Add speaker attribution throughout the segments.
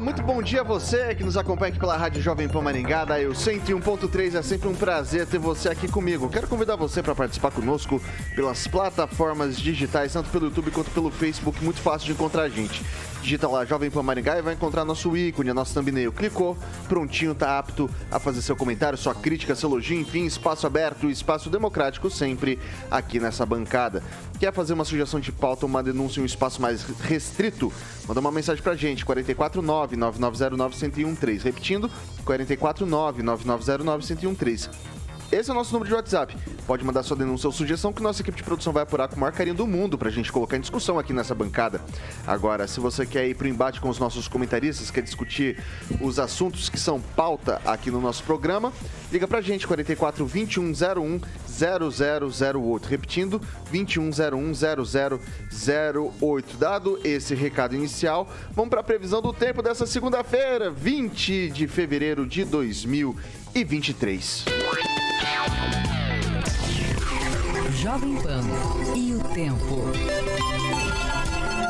Speaker 1: Muito bom dia a você que nos acompanha aqui pela Rádio Jovem Pan Maringá, Eu 101.3. É sempre um prazer ter você aqui comigo. Quero convidar você para participar conosco pelas plataformas digitais, tanto pelo YouTube quanto pelo Facebook. Muito fácil de encontrar a gente. Digita lá Jovem Pan Maringá e vai encontrar nosso ícone, a nossa thumbnail. Clicou, prontinho, tá apto a fazer seu comentário, sua crítica, seu elogio, enfim, espaço aberto, espaço democrático sempre aqui nessa bancada. Quer fazer uma sugestão de pauta, uma denúncia um espaço mais restrito? Manda uma mensagem pra gente, 449-9909-1013. Repetindo, 449-9909-1013. Esse é o nosso número de WhatsApp. Pode mandar sua denúncia ou sugestão que nossa equipe de produção vai apurar com o maior carinho do mundo pra gente colocar em discussão aqui nessa bancada. Agora, se você quer ir pro embate com os nossos comentaristas, quer discutir os assuntos que são pauta aqui no nosso programa, liga pra gente, 44 2101 0008. Repetindo, 2101 0008. Dado esse recado inicial, vamos pra previsão do tempo dessa segunda-feira, 20 de fevereiro de 2023.
Speaker 2: Jovem Pan e o tempo.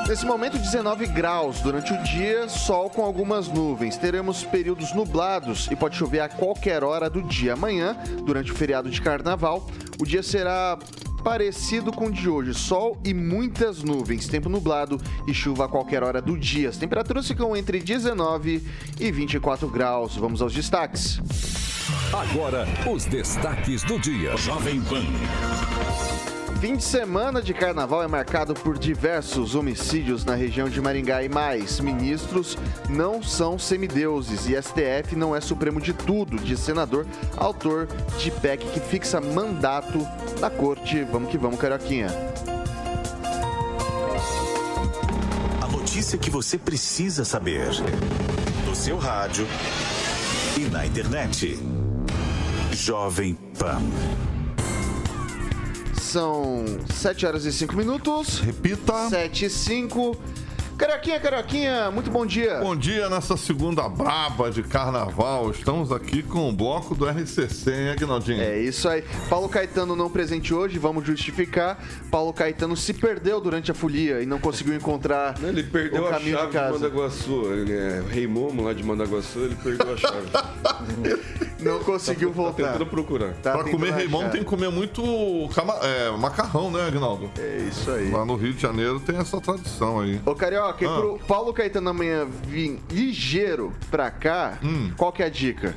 Speaker 1: Nesse momento, 19 graus durante o dia, sol com algumas nuvens. Teremos períodos nublados e pode chover a qualquer hora do dia. Amanhã, durante o feriado de carnaval, o dia será parecido com o de hoje, sol e muitas nuvens, tempo nublado e chuva a qualquer hora do dia. As temperaturas ficam entre 19 e 24 graus. Vamos aos destaques.
Speaker 3: Agora, os destaques do dia.
Speaker 4: Jovem Pan.
Speaker 1: Fim de semana de carnaval é marcado por diversos homicídios na região de Maringá e mais. Ministros não são semideuses e STF não é supremo de tudo, diz senador, autor de PEC que fixa mandato na corte. Vamos que vamos, Carioquinha.
Speaker 4: A notícia que você precisa saber. No seu rádio e na internet. Jovem Pan.
Speaker 1: São 7 horas e 5 minutos.
Speaker 5: Repita.
Speaker 1: 7 e 5. Carioquinha, Carioquinha, muito bom dia.
Speaker 5: Bom dia nessa segunda braba de carnaval. Estamos aqui com o bloco do RCC, hein, Aguinaldinho?
Speaker 1: É isso aí. Paulo Caetano não presente hoje, vamos justificar. Paulo Caetano se perdeu durante a folia e não conseguiu encontrar
Speaker 6: Ele perdeu
Speaker 1: o
Speaker 6: a
Speaker 1: caminho
Speaker 6: chave
Speaker 1: de
Speaker 6: de,
Speaker 1: casa.
Speaker 6: Mandaguaçu. Ele é rei Momo lá de Mandaguaçu, ele perdeu a chave.
Speaker 1: Não conseguiu
Speaker 6: Tá
Speaker 1: voltar.
Speaker 6: tentando procurar.
Speaker 1: Tá
Speaker 5: pra comer Reimão
Speaker 1: achar.
Speaker 5: tem que comer muito cama- é, macarrão, né, Aguinaldo?
Speaker 1: É isso aí.
Speaker 5: Lá no Rio de Janeiro tem essa tradição aí.
Speaker 1: Ô, Carioca, e
Speaker 5: Ah.
Speaker 1: pro Paulo Caetano amanhã vir ligeiro pra cá,
Speaker 5: Hum.
Speaker 1: qual que é a dica?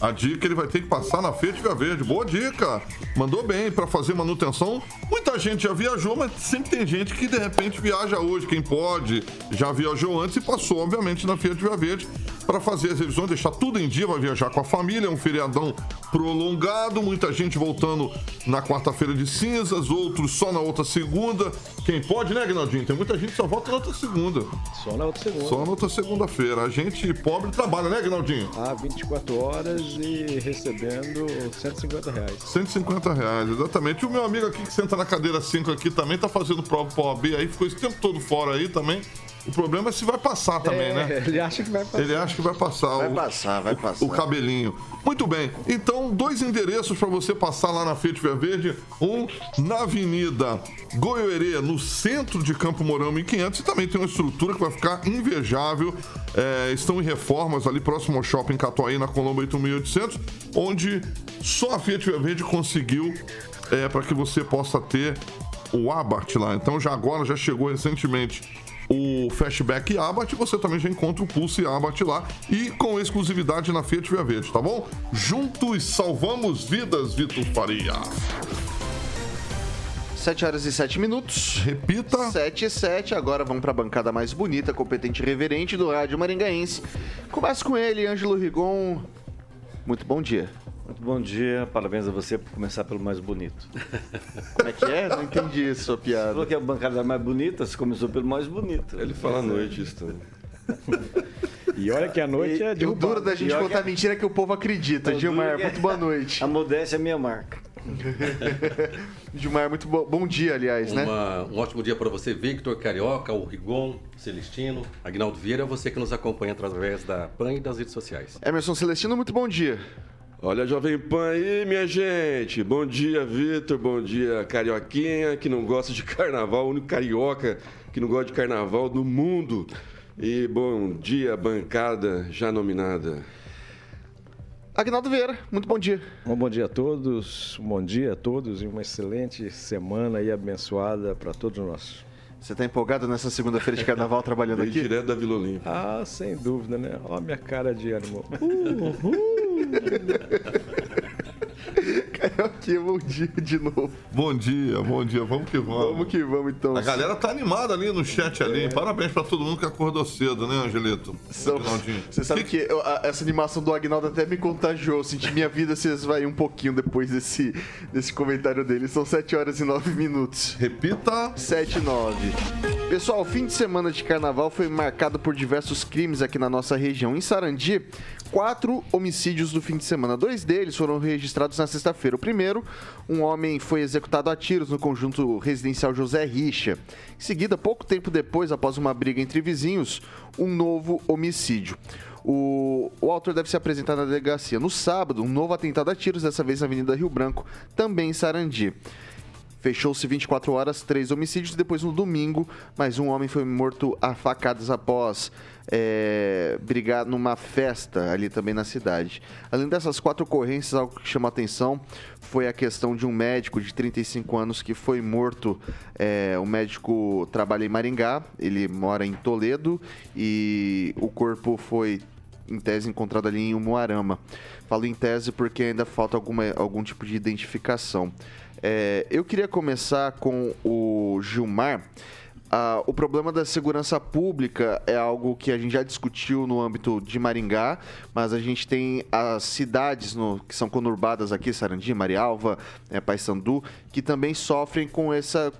Speaker 5: A dica ele vai ter que passar na Fiat Via Verde. Boa dica. Mandou bem pra fazer manutenção. Muita gente já viajou, mas sempre tem gente que de repente viaja hoje. Quem pode já viajou antes e passou, obviamente, na Fiat Via Verde para fazer as revisões, deixar tudo em dia, vai viajar com a família, é um feriadão prolongado, muita gente voltando na quarta-feira de cinzas, outros só na outra segunda. Quem pode, né, Aguinaldinho? Tem muita gente que só volta na outra segunda.
Speaker 7: Só na outra segunda.
Speaker 5: Só na outra segunda-feira. A gente pobre trabalha, né, Aguinaldinho?
Speaker 7: Há 24 horas e recebendo 150 reais.
Speaker 5: 150 reais, exatamente. E o meu amigo aqui que senta na cadeira 5 aqui também tá fazendo prova pro OAB aí, ficou esse tempo todo fora aí também. O problema é se vai passar também,
Speaker 7: É,
Speaker 5: né?
Speaker 7: Ele acha que vai passar.
Speaker 5: Ele acha que vai passar,
Speaker 1: Vai
Speaker 5: o,
Speaker 1: passar, vai
Speaker 5: o-
Speaker 1: passar.
Speaker 5: o cabelinho. Muito bem. Então, dois endereços para você passar lá na Fiat Via Verde. Um na Avenida Goiôerê, no centro de Campo Mourão 1500. E também tem uma estrutura que vai ficar invejável. É, estão em reformas ali próximo ao Shopping Catuaí, na Colombo 8800, onde só a Fiat Via Verde conseguiu é, para que você possa ter o Abarth lá. Então, já agora, já chegou recentemente o Fastback Abarth, você também já encontra o Pulse Abarth lá e com exclusividade na Fiat Via Verde, tá bom? Juntos salvamos vidas, Vitor Faria.
Speaker 1: 7 horas e 7 minutos.
Speaker 5: Repita.
Speaker 1: 7 e 7, agora vamos pra bancada mais bonita, competente e reverente do Rádio Maringaense. Começa com ele, Ângelo Rigon. Muito bom dia.
Speaker 8: Muito bom dia, parabéns a você por começar pelo mais bonito.
Speaker 1: Como é que é? Não entendi isso, sua
Speaker 8: Você
Speaker 1: piada.
Speaker 8: falou que a bancada mais bonita, você começou pelo mais bonito.
Speaker 6: Ele fala à noite isso também.
Speaker 7: E olha que a noite é
Speaker 1: E o duro da gente
Speaker 8: E
Speaker 1: contar
Speaker 8: que-
Speaker 1: mentira é que o povo acredita.
Speaker 8: O
Speaker 1: Gilmar,
Speaker 8: é-
Speaker 1: muito boa noite.
Speaker 8: A modéstia é minha marca.
Speaker 1: Gilmar, muito bo... bom dia, aliás, né?
Speaker 9: Uma- um ótimo dia para você, Victor Carioca, o Rigon, Celestino, Agnaldo Vieira, você que nos acompanha através da PAN e das redes sociais.
Speaker 1: Emerson Celestino, muito bom dia.
Speaker 6: Olha a Jovem Pan aí, minha gente. Bom dia, Vitor. Bom dia, Carioquinha, que não gosta de carnaval. O único carioca que não gosta de carnaval do mundo. E bom dia, bancada já nominada.
Speaker 1: Agnaldo Vieira, muito bom dia.
Speaker 7: Um bom dia a todos, um bom dia a todos e uma excelente semana aí abençoada para todos nós.
Speaker 1: Você tá empolgado nessa segunda-feira de carnaval trabalhando aqui?
Speaker 6: direto da Vila Olímpia.
Speaker 7: Ah, sem dúvida, né? Olha a minha cara de ânimo.
Speaker 1: Carioquinha, bom dia de novo.
Speaker 5: Bom dia, bom dia. Vamos que vamos.
Speaker 1: Vamos que vamos, então.
Speaker 5: A galera tá animada ali no chat ali. Parabéns pra todo mundo que acordou cedo, né, Angelito?
Speaker 1: São-. Você sabe que eu- a- essa animação do Agnaldo até me contagiou. Eu Senti minha vida se esvair um pouquinho depois desse, desse comentário dele. São 7 horas e 9 minutos.
Speaker 5: Repita.
Speaker 1: 7 e 9. Pessoal, o fim de semana de carnaval foi marcado por diversos crimes aqui na nossa região. Em Sarandi, quatro homicídios do fim de semana. Dois deles foram registrados na sexta-feira. O primeiro, um homem foi executado a tiros no conjunto residencial José Richa. Em seguida, pouco tempo depois, após uma briga entre vizinhos, um novo homicídio. O, o autor deve se apresentar na delegacia. No sábado, um novo atentado a tiros, dessa vez na Avenida Rio Branco, também em Sarandi. Fechou-se 24 horas, três homicídios. Depois, no domingo, mais um homem foi morto a facadas após é, brigar numa festa ali também na cidade. Além dessas quatro ocorrências, algo que chama atenção foi a questão de um médico de 35 anos que foi morto. É, o médico trabalha em Maringá, ele mora em Toledo e o corpo foi em tese encontrado ali em Umuarama. Falo em tese porque ainda falta alguma, algum tipo de identificação. É, eu queria começar com o Gilmar. Ah, o problema da segurança pública é algo que a gente já discutiu no âmbito de Maringá, mas a gente tem as cidades no- que são conurbadas aqui, Sarandi, Marialva, é, Paysandu, que também sofrem com essa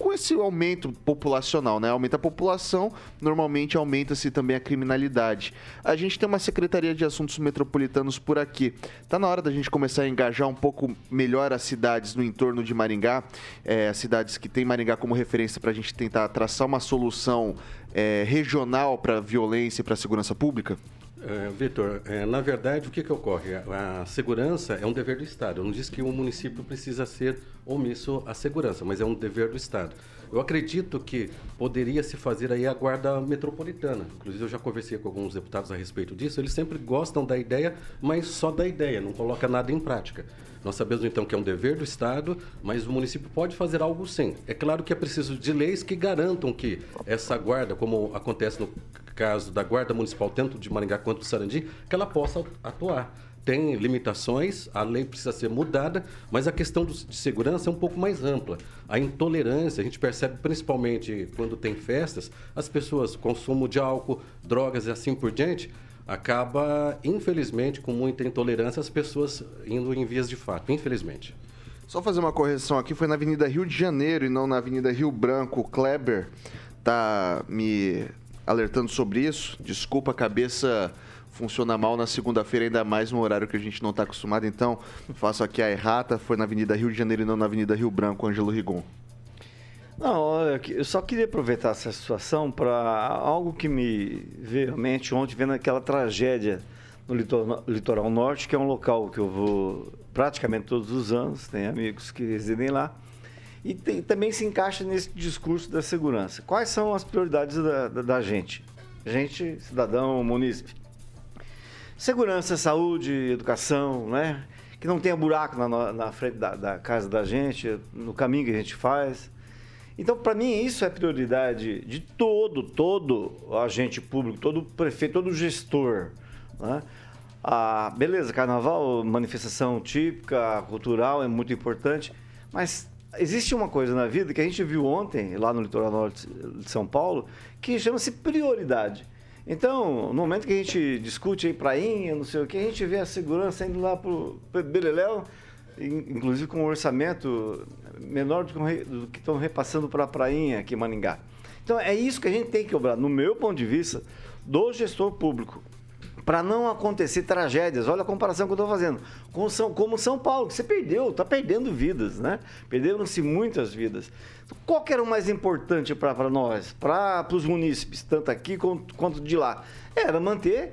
Speaker 1: com esse aumento populacional, né? Aumenta a população, normalmente aumenta-se também a criminalidade. A gente tem uma Secretaria de Assuntos Metropolitanos por aqui. Tá na hora da gente começar a engajar um pouco melhor as cidades no entorno de Maringá, é, as cidades que tem Maringá como referência para a gente tentar traçar uma solução é, regional para violência e para segurança pública?
Speaker 9: É, Vitor, é, na verdade, o que, que ocorre? A, a segurança é um dever do Estado. Eu não disse que o município precisa ser omisso à segurança, mas é um dever do Estado. Eu acredito que poderia se fazer aí a guarda metropolitana. Inclusive, eu já conversei com alguns deputados a respeito disso. Eles sempre gostam da ideia, mas só da ideia, não coloca nada em prática. Nós sabemos então que é um dever do Estado, mas o município pode fazer algo sim. É claro que é preciso de leis que garantam que essa guarda, como acontece no caso da Guarda Municipal, tanto de Maringá quanto do Sarandi, que ela possa atuar. Tem limitações, a lei precisa ser mudada, mas a questão de segurança é um pouco mais ampla. A intolerância, a gente percebe principalmente quando tem festas, as pessoas, consumo de álcool, drogas e assim por diante, acaba, infelizmente, com muita intolerância, as pessoas indo em vias de fato, infelizmente.
Speaker 1: Só fazer uma correção aqui, foi na Avenida Rio de Janeiro e não na Avenida Rio Branco. O Kleber tá me alertando sobre isso. Desculpa, a cabeça funciona mal na segunda-feira, ainda mais no horário que a gente não está acostumado. Então, faço aqui a errata. Foi na Avenida Rio de Janeiro e não na Avenida Rio Branco, Ângelo Rigon.
Speaker 8: Não, eu só queria aproveitar essa situação para algo que me veio à mente ontem, vendo aquela tragédia no litoral, norte, que é um local que eu vou praticamente todos os anos, tem amigos que residem lá, e tem- também se encaixa nesse discurso da segurança. Quais são as prioridades da, da- da gente? Gente, cidadão, munícipe. Segurança, saúde, educação, né? Que não tenha buraco na, na frente da, da casa da gente, no caminho que a gente faz. Então, para mim, isso é prioridade de todo, todo agente público, todo prefeito, todo gestor. Né? Ah, beleza, carnaval, manifestação típica, cultural, é muito importante, mas existe uma coisa na vida que a gente viu ontem, lá no litoral norte de São Paulo, que chama-se prioridade. Então, no momento que a gente discute aí prainha, não sei o que, a gente vê a segurança indo lá pro Beleléu, in- inclusive com um orçamento menor do que, estão repassando para a prainha aqui em Maningá. Então, é isso que a gente tem que cobrar. No meu ponto de vista, do gestor público para não acontecer tragédias. Olha a comparação que eu estou fazendo. Com São, como São Paulo, que você perdeu, está perdendo vidas, né? Perderam-se muitas vidas. Qual que era o mais importante para nós, para os munícipes, tanto aqui quanto, quanto de lá? Era manter,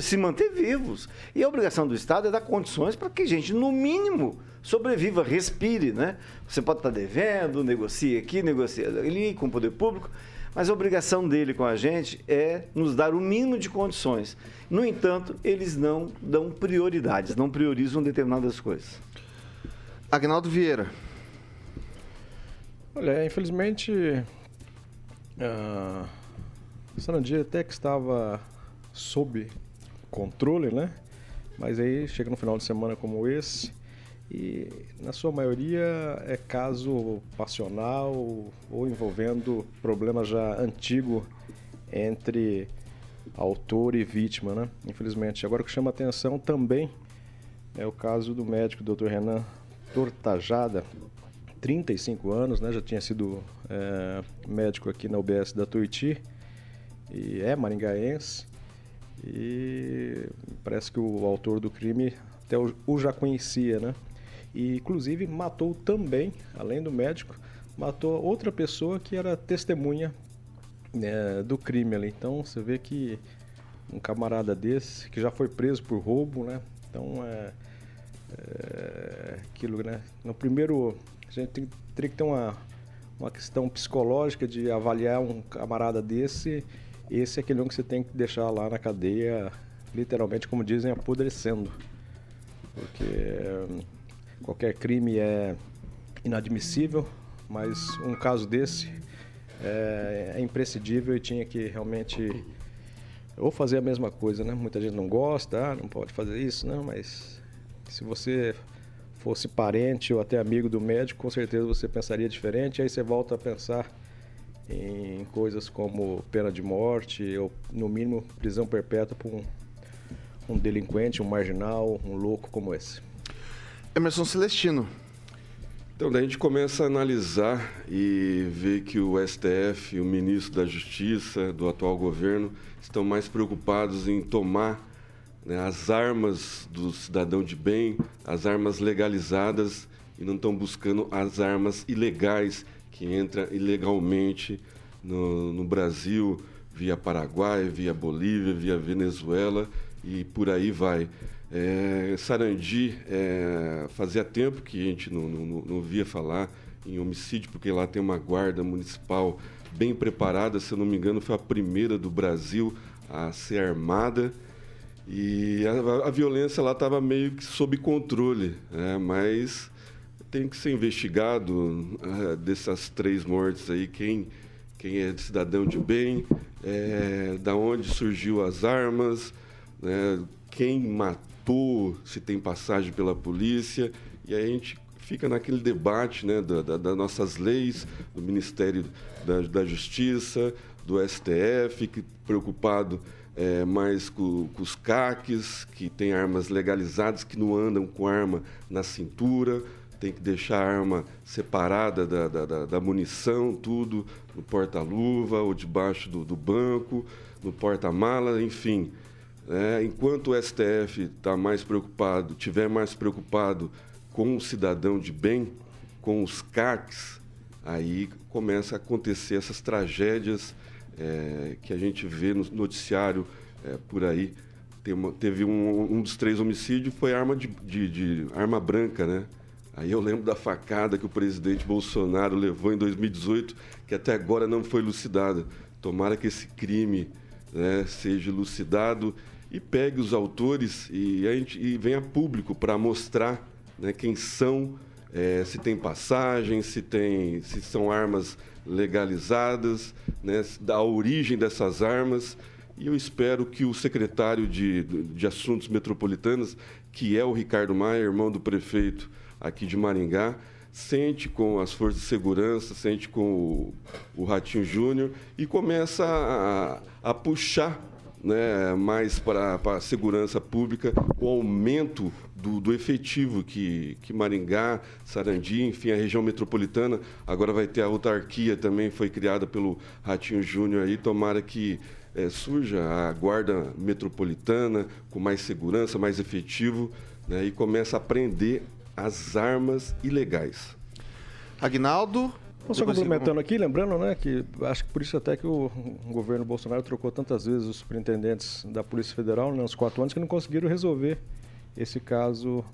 Speaker 8: se manter vivos. E a obrigação do Estado é dar condições para que a gente, no mínimo, sobreviva, respire, né? Você pode estar devendo, negocie aqui, negocie ali com o poder público, mas a obrigação dele com a gente é nos dar o mínimo de condições. No entanto, eles não dão prioridades, não priorizam determinadas coisas.
Speaker 1: Agnaldo Vieira.
Speaker 7: Olha, infelizmente, a Sarandia até que estava sob controle, né? Mas aí chega no final de semana como esse, e na sua maioria é caso passional ou envolvendo problema já antigo entre autor e vítima, né? Infelizmente. Agora o que chama atenção também é o caso do médico Dr. Renan Tortajada, 35 anos, né? Já tinha sido é, médico aqui na UBS da Tuiuti e é maringaense. E parece que o autor do crime até o já conhecia, né? E inclusive matou também, além do médico, matou outra pessoa que era testemunha né, do crime ali. Então você vê que um camarada desse que já foi preso por roubo, né? Então é, é aquilo, né? No primeiro a gente tem, teria que ter uma uma questão psicológica de avaliar um camarada desse. Esse é aquele um que você tem que deixar lá na cadeia, literalmente, como dizem, apodrecendo. Porque Qualquer crime é inadmissível, mas um caso desse é, é imprescindível e tinha que realmente ou fazer a mesma coisa, né? Muita gente não gosta, ah, não pode fazer isso, não, mas se você fosse parente ou até amigo do médico, com certeza você pensaria diferente, aí você volta a pensar em coisas como pena de morte ou, no mínimo, prisão perpétua para um, um delinquente, um marginal, um louco como esse.
Speaker 1: Emerson Celestino.
Speaker 6: Então, daí a gente começa a analisar e ver que o STF, o ministro da Justiça do atual governo, estão mais preocupados em tomar né, as armas do cidadão de bem, as armas legalizadas, e não estão buscando as armas ilegais que entram ilegalmente no, no Brasil, via Paraguai, via Bolívia, via Venezuela e por aí vai. É, Sarandi, é, fazia tempo que a gente não, não, não via falar em homicídio, porque lá tem uma guarda municipal bem preparada, se eu não me engano, foi a primeira do Brasil a ser armada. E a, a violência lá estava meio que sob controle, né? mas tem que ser investigado uh, dessas três mortes aí, quem, quem é cidadão de bem, é, da onde surgiu as armas, né? quem matou se tem passagem pela polícia, e aí a gente fica naquele debate né, da, da, das nossas leis, do Ministério da, da Justiça, do STF, que preocupado é, mais com, com, os CACs, que tem armas legalizadas, que não andam com arma na cintura, tem que deixar a arma separada da, da, da munição, tudo no porta-luva ou debaixo do, do banco, no porta-mala, enfim. É, enquanto o STF está mais preocupado, tiver mais preocupado com o cidadão de bem, com os CACs, aí começa a acontecer essas tragédias é, que a gente vê no noticiário é, por aí. Uma, teve um, um, dos três homicídios foi arma de, de, de, arma branca, né? Aí eu lembro da facada que o presidente Bolsonaro levou em 2018, que até agora não foi elucidada. Tomara que esse crime né, seja elucidado e pegue os autores e, a gente, e venha público para mostrar né, quem são, é, se tem passagem, se, tem, se são armas legalizadas, né, da origem dessas armas. E eu espero que o secretário de, de Assuntos Metropolitanos, que é o Ricardo Maia, irmão do prefeito aqui de Maringá, sente com as forças de segurança, sente com o, o Ratinho Júnior e começa a, a puxar né, mais para, a segurança pública, o aumento do, do, efetivo que, que Maringá, Sarandi, enfim, a região metropolitana, agora vai ter a autarquia também, foi criada pelo Ratinho Júnior aí, tomara que é, surja a guarda metropolitana com mais segurança, mais efetivo, né, e comece a prender as armas ilegais.
Speaker 1: Agnaldo,
Speaker 7: só complementando aqui, lembrando, né, que acho que por isso até que o governo Bolsonaro trocou tantas vezes os superintendentes da Polícia Federal né, nos quatro anos que não conseguiram resolver esse caso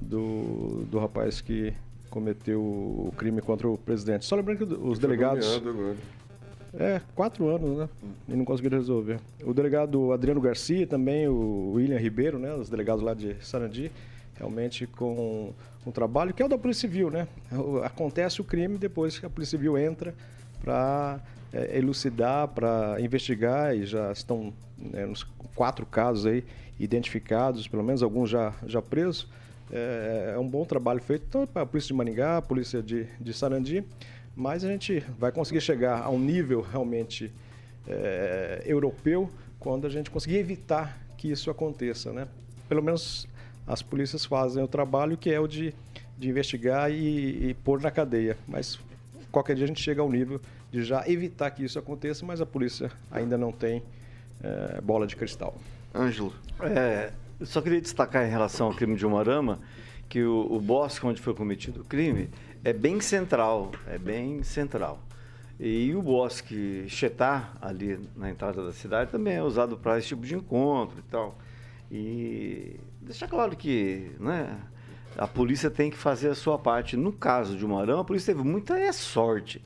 Speaker 7: do, do rapaz que cometeu o crime contra o presidente. Só lembrando que os delegados. É, quatro anos, né? E não conseguiram resolver. O delegado Adriano Garcia, também o William Ribeiro, né? Os delegados lá de Sarandi, realmente com um trabalho que é o da Polícia Civil, né? Acontece o crime depois que a Polícia Civil entra para é, elucidar, para investigar e já estão né, nos quatro casos aí identificados, pelo menos alguns já, já presos. É, é um bom trabalho feito tanto para a Polícia de Maningá, a Polícia de, de Sarandi, mas a gente vai conseguir chegar a um nível realmente é, europeu quando a gente conseguir evitar que isso aconteça, né? Pelo menos as polícias fazem o trabalho que é o de, de investigar e, e pôr na cadeia. Mas qualquer dia a gente chega ao nível de já evitar que isso aconteça, mas a polícia ainda não tem é, bola de cristal.
Speaker 1: Ângelo.
Speaker 8: É, eu só queria destacar em relação ao crime de Umarama que o, o bosque onde foi cometido o crime é bem central, é bem central. E o bosque Chetá, ali na entrada da cidade, também é usado para esse tipo de encontro e tal. E deixar claro que né, a polícia tem que fazer a sua parte. No caso de Umarão, a polícia teve muita é sorte.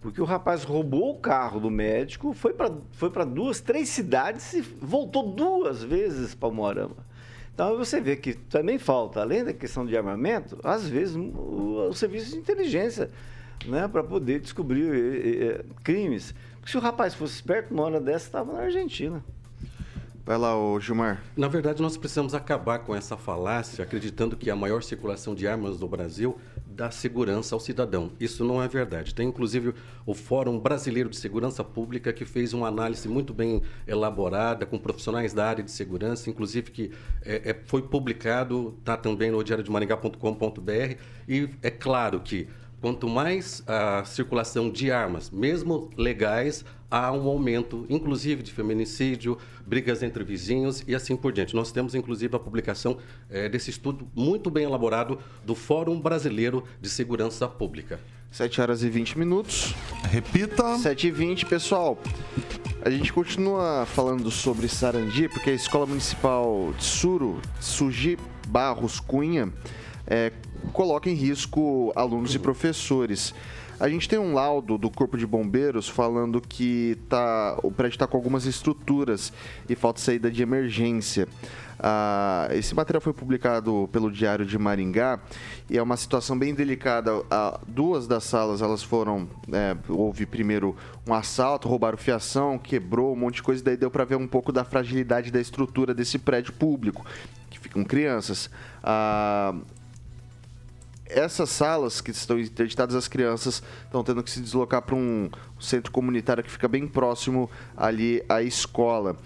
Speaker 8: Porque o rapaz roubou o carro do médico, foi para foi duas, três cidades e voltou duas vezes para Moarama. Então você vê que também falta, além da questão de armamento, às vezes o, o serviço de inteligência né, para poder descobrir eh, eh, crimes. Porque se o rapaz fosse esperto, uma hora dessa estava na Argentina.
Speaker 1: Vai lá, ô Gilmar.
Speaker 9: Na verdade, nós precisamos acabar com essa falácia, acreditando que a maior circulação de armas no Brasil dá segurança ao cidadão. Isso não é verdade. Tem inclusive o Fórum Brasileiro de Segurança Pública que fez uma análise muito bem elaborada com profissionais da área de segurança, inclusive que é, é, foi publicado, está também no diário de maringá.com.br e é claro que quanto mais a circulação de armas, mesmo legais, há um aumento, inclusive de feminicídio, brigas entre vizinhos e assim por diante. Nós temos, inclusive, a publicação é, desse estudo muito bem elaborado do Fórum Brasileiro de Segurança Pública.
Speaker 1: 7 horas e 20 minutos.
Speaker 5: Repita.
Speaker 1: 7 e 20, pessoal. A gente continua falando sobre Sarandi, porque a Escola Municipal de Suro, Sugi Barros Cunha, é, coloca em risco alunos e professores. A gente tem um laudo do Corpo de Bombeiros falando que tá, o prédio está com algumas estruturas e falta saída de emergência. Ah, esse material foi publicado pelo Diário de Maringá e é uma situação bem delicada. Ah, duas das salas elas foram. É, houve primeiro um assalto, roubaram fiação, quebrou um monte de coisa, daí deu para ver um pouco da fragilidade da estrutura desse prédio público, que ficam crianças. Ah, essas salas que estão interditadas, as crianças estão tendo que se deslocar para um centro comunitário que fica bem próximo ali à escola.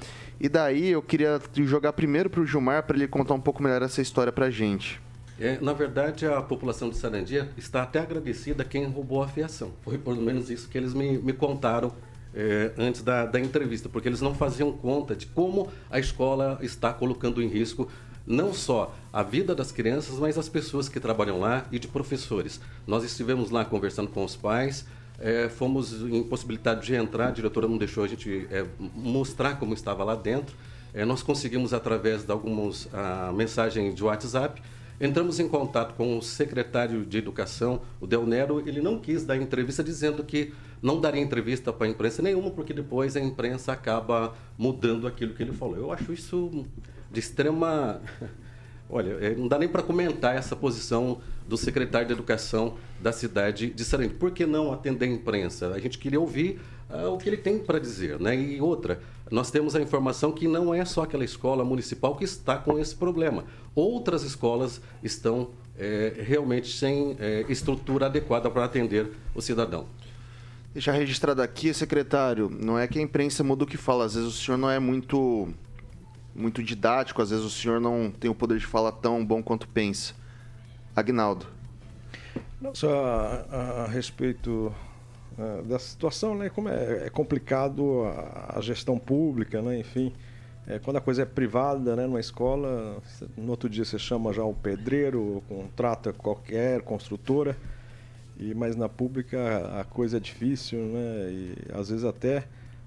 Speaker 1: E daí eu queria jogar primeiro para o Gilmar para ele contar um pouco melhor essa história para a gente.
Speaker 9: É, na verdade, a população de Sarandia está até agradecida a quem roubou a fiação. Foi pelo menos isso que eles me, me contaram é, antes da, da entrevista, porque eles não faziam conta de como a escola está colocando em risco não só a vida das crianças, mas as pessoas que trabalham lá e de professores. Nós estivemos lá conversando com os pais, é, fomos impossibilitados de entrar, a diretora não deixou a gente é, mostrar como estava lá dentro. É, nós conseguimos, através de algumas ah, mensagens de WhatsApp, entramos em contato com o secretário de Educação, o Del Nero. Ele não quis dar entrevista, dizendo que não daria entrevista para a imprensa nenhuma, porque depois a imprensa acaba mudando aquilo que ele falou. Eu acho isso de extrema. Olha, é, não dá nem para comentar essa posição do secretário de Educação da cidade de Sarandi. Por que não atender a imprensa? A gente queria ouvir uh, o que ele tem para dizer. Né? E outra, nós temos a informação que não é só aquela escola municipal que está com esse problema. Outras escolas estão é, realmente sem é, estrutura adequada para atender o cidadão.
Speaker 1: Deixar registrado aqui, secretário, não é que a imprensa muda o que fala, às vezes o senhor não é muito muito didático, às vezes o senhor não tem o poder de falar tão bom quanto pensa. Agnaldo.
Speaker 7: Só a, a respeito uh, da situação, né? Como é, é complicado a, a, gestão pública, né? Enfim, é, quando a coisa é privada, né? Numa escola, no outro dia você chama já o pedreiro, contrata qualquer construtora. E, mas na pública a coisa é difícil, né? E às vezes até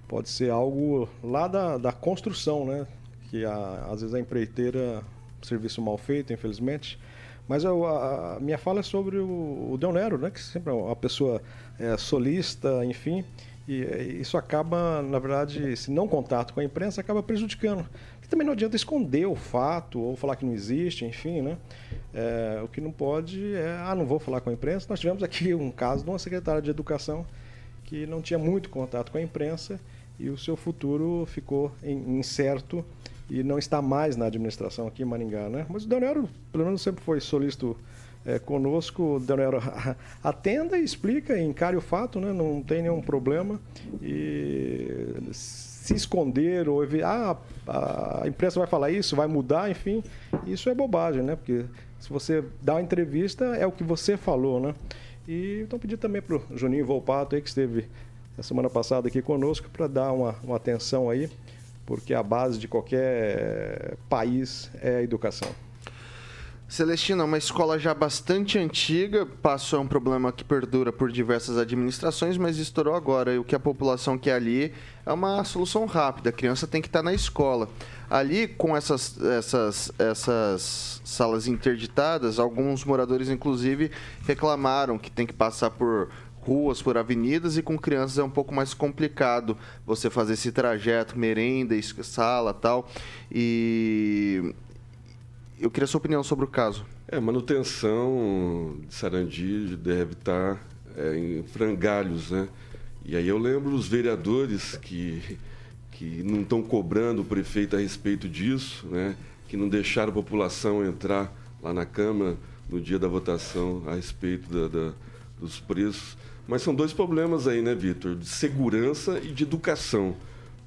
Speaker 7: pode ser algo lá da, da construção, né? Que a, às vezes a empreiteira, serviço mal feito, infelizmente. Mas eu, a, a, minha fala é sobre o, o Del Nero, né? Que sempre é uma pessoa é, solista, enfim. E, e isso acaba, na verdade, se não contato com a imprensa, acaba prejudicando. E também não adianta esconder o fato ou falar que não existe, enfim, né? É, o que não pode é, ah, não vou falar com a imprensa. Nós tivemos aqui um caso de uma secretária de educação que não tinha muito contato com a imprensa e o seu futuro ficou incerto e não está mais na administração aqui em Maringá, né? Mas o Daniel, pelo menos, sempre foi solícito é, conosco. Daniel atenda explica, encare o fato, né? Não tem nenhum problema e se esconder ou ah, a imprensa vai falar isso, vai mudar, enfim, isso é bobagem, né? Porque se você dá uma entrevista, é o que você falou, né? E então pedir também para o Juninho Volpato aí, que esteve a semana passada aqui conosco, para dar uma, uma atenção aí, porque a base de qualquer país é a educação.
Speaker 1: Celestina, uma escola já bastante antiga, passou um problema que perdura por diversas administrações, mas estourou agora. E o que a população quer ali é uma solução rápida. A criança tem que estar na escola. Ali, com essas, essas, essas salas interditadas, alguns moradores, inclusive, reclamaram que tem que passar por ruas, por avenidas, e com crianças é um pouco mais complicado você fazer esse trajeto, merenda, sala tal. E eu queria sua opinião sobre o caso.
Speaker 6: É, manutenção de Sarandi deve estar é, em frangalhos, né? E aí eu lembro os vereadores que, que não estão cobrando o prefeito a respeito disso, né? Que não deixaram a população entrar lá na Câmara no dia da votação a respeito da, da, dos preços. Mas são dois problemas aí, né, Vitor? De segurança e de educação.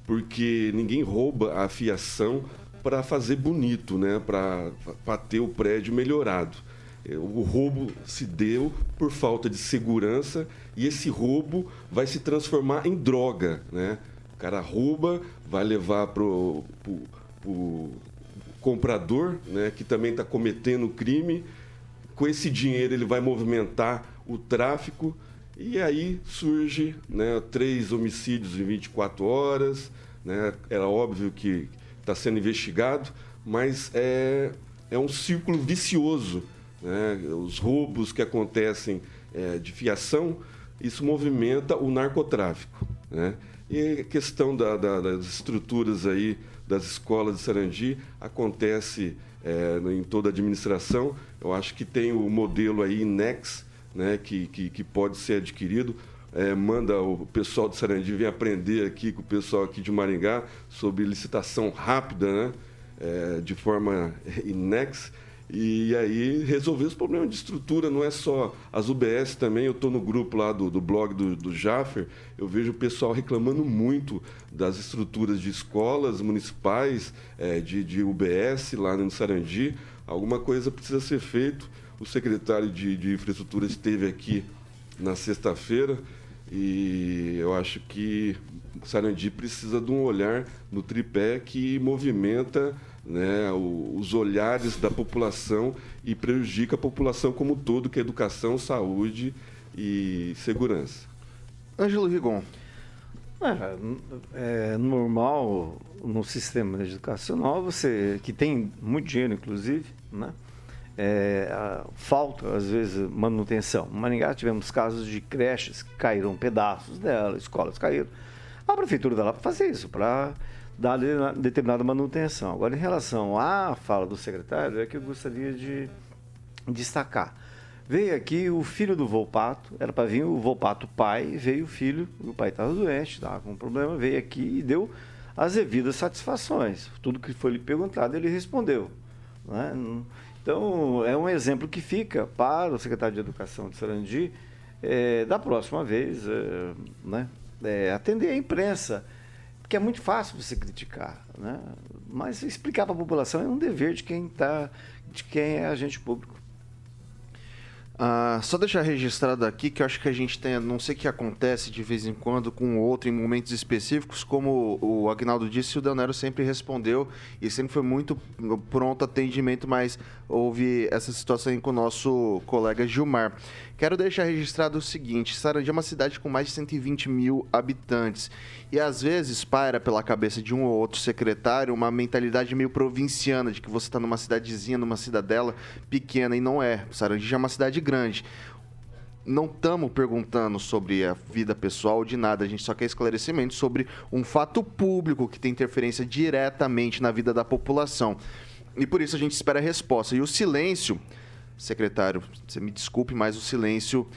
Speaker 6: Porque ninguém rouba a fiação para fazer bonito, né? para ter o prédio melhorado. É, o roubo se deu por falta de segurança e esse roubo vai se transformar em droga. Né? O cara rouba, vai levar para o comprador, né? que também está cometendo crime. Com esse dinheiro ele vai movimentar o tráfico e aí surge né, três homicídios em 24 horas. Né? Era óbvio que está sendo investigado, mas é, é um círculo vicioso. Né? Os roubos que acontecem é, de fiação, isso movimenta o narcotráfico. Né? E a questão da, da, das estruturas aí das escolas de Sarandi acontece é, em toda a administração. Eu acho que tem o modelo aí Nex, né, que, que, que pode ser adquirido é, manda o pessoal do Sarandi vir aprender aqui com o pessoal aqui de Maringá sobre licitação rápida, né? É, de forma inex. E aí resolver os problemas de estrutura, não é só as UBS também, eu estou no grupo lá do, do blog do, do Jaffer, eu vejo o pessoal reclamando muito das estruturas de escolas municipais, é, de, de UBS lá no Sarandi. Alguma coisa precisa ser feito. O secretário de, de infraestrutura esteve aqui na sexta-feira, e eu acho que Sarandi precisa de um olhar no tripé que movimenta né, os olhares da população e prejudica a população como um todo, que é educação, saúde e segurança.
Speaker 1: Ângelo Rigon.
Speaker 8: É, é, normal no sistema educacional, você que tem muito dinheiro, inclusive, né? É, falta, às vezes, manutenção. Em Maringá tivemos casos de creches que caíram pedaços dela, escolas caíram. A prefeitura dá lá para fazer isso, para dar determinada manutenção. Agora, em relação à fala do secretário, é que eu gostaria de destacar. Veio aqui o filho do Volpato, era para vir o Volpato pai, veio o filho, o pai estava doente, estava com um problema, veio aqui e deu as devidas satisfações. Tudo que foi lhe perguntado, ele respondeu. Né? Então, é um exemplo que fica para o secretário de Educação de Sarandi é, da próxima vez, é, né, é, atender a imprensa, porque é muito fácil você criticar, né? Mas explicar para a população é um dever de quem tá, de quem é agente público.
Speaker 1: Ah, só deixar registrado aqui que eu acho que a gente tem, não sei o que acontece de vez em quando com o outro em momentos específicos, como o Agnaldo disse, o Del sempre respondeu e sempre foi muito pronto atendimento, mas houve essa situação com o nosso colega Gilmar. Quero deixar registrado o seguinte: Sarandi é uma cidade com mais de 120 mil habitantes. E às vezes paira pela cabeça de um ou outro secretário uma mentalidade meio provinciana, de que você está numa cidadezinha, numa cidadela pequena, e não é. Sarandi é uma cidade grande não estamos perguntando sobre a vida pessoal de nada, a gente só quer esclarecimento sobre um fato público que tem interferência diretamente na vida da população. E por isso a gente espera a resposta. E o silêncio secretário, você me desculpe, mas o silêncio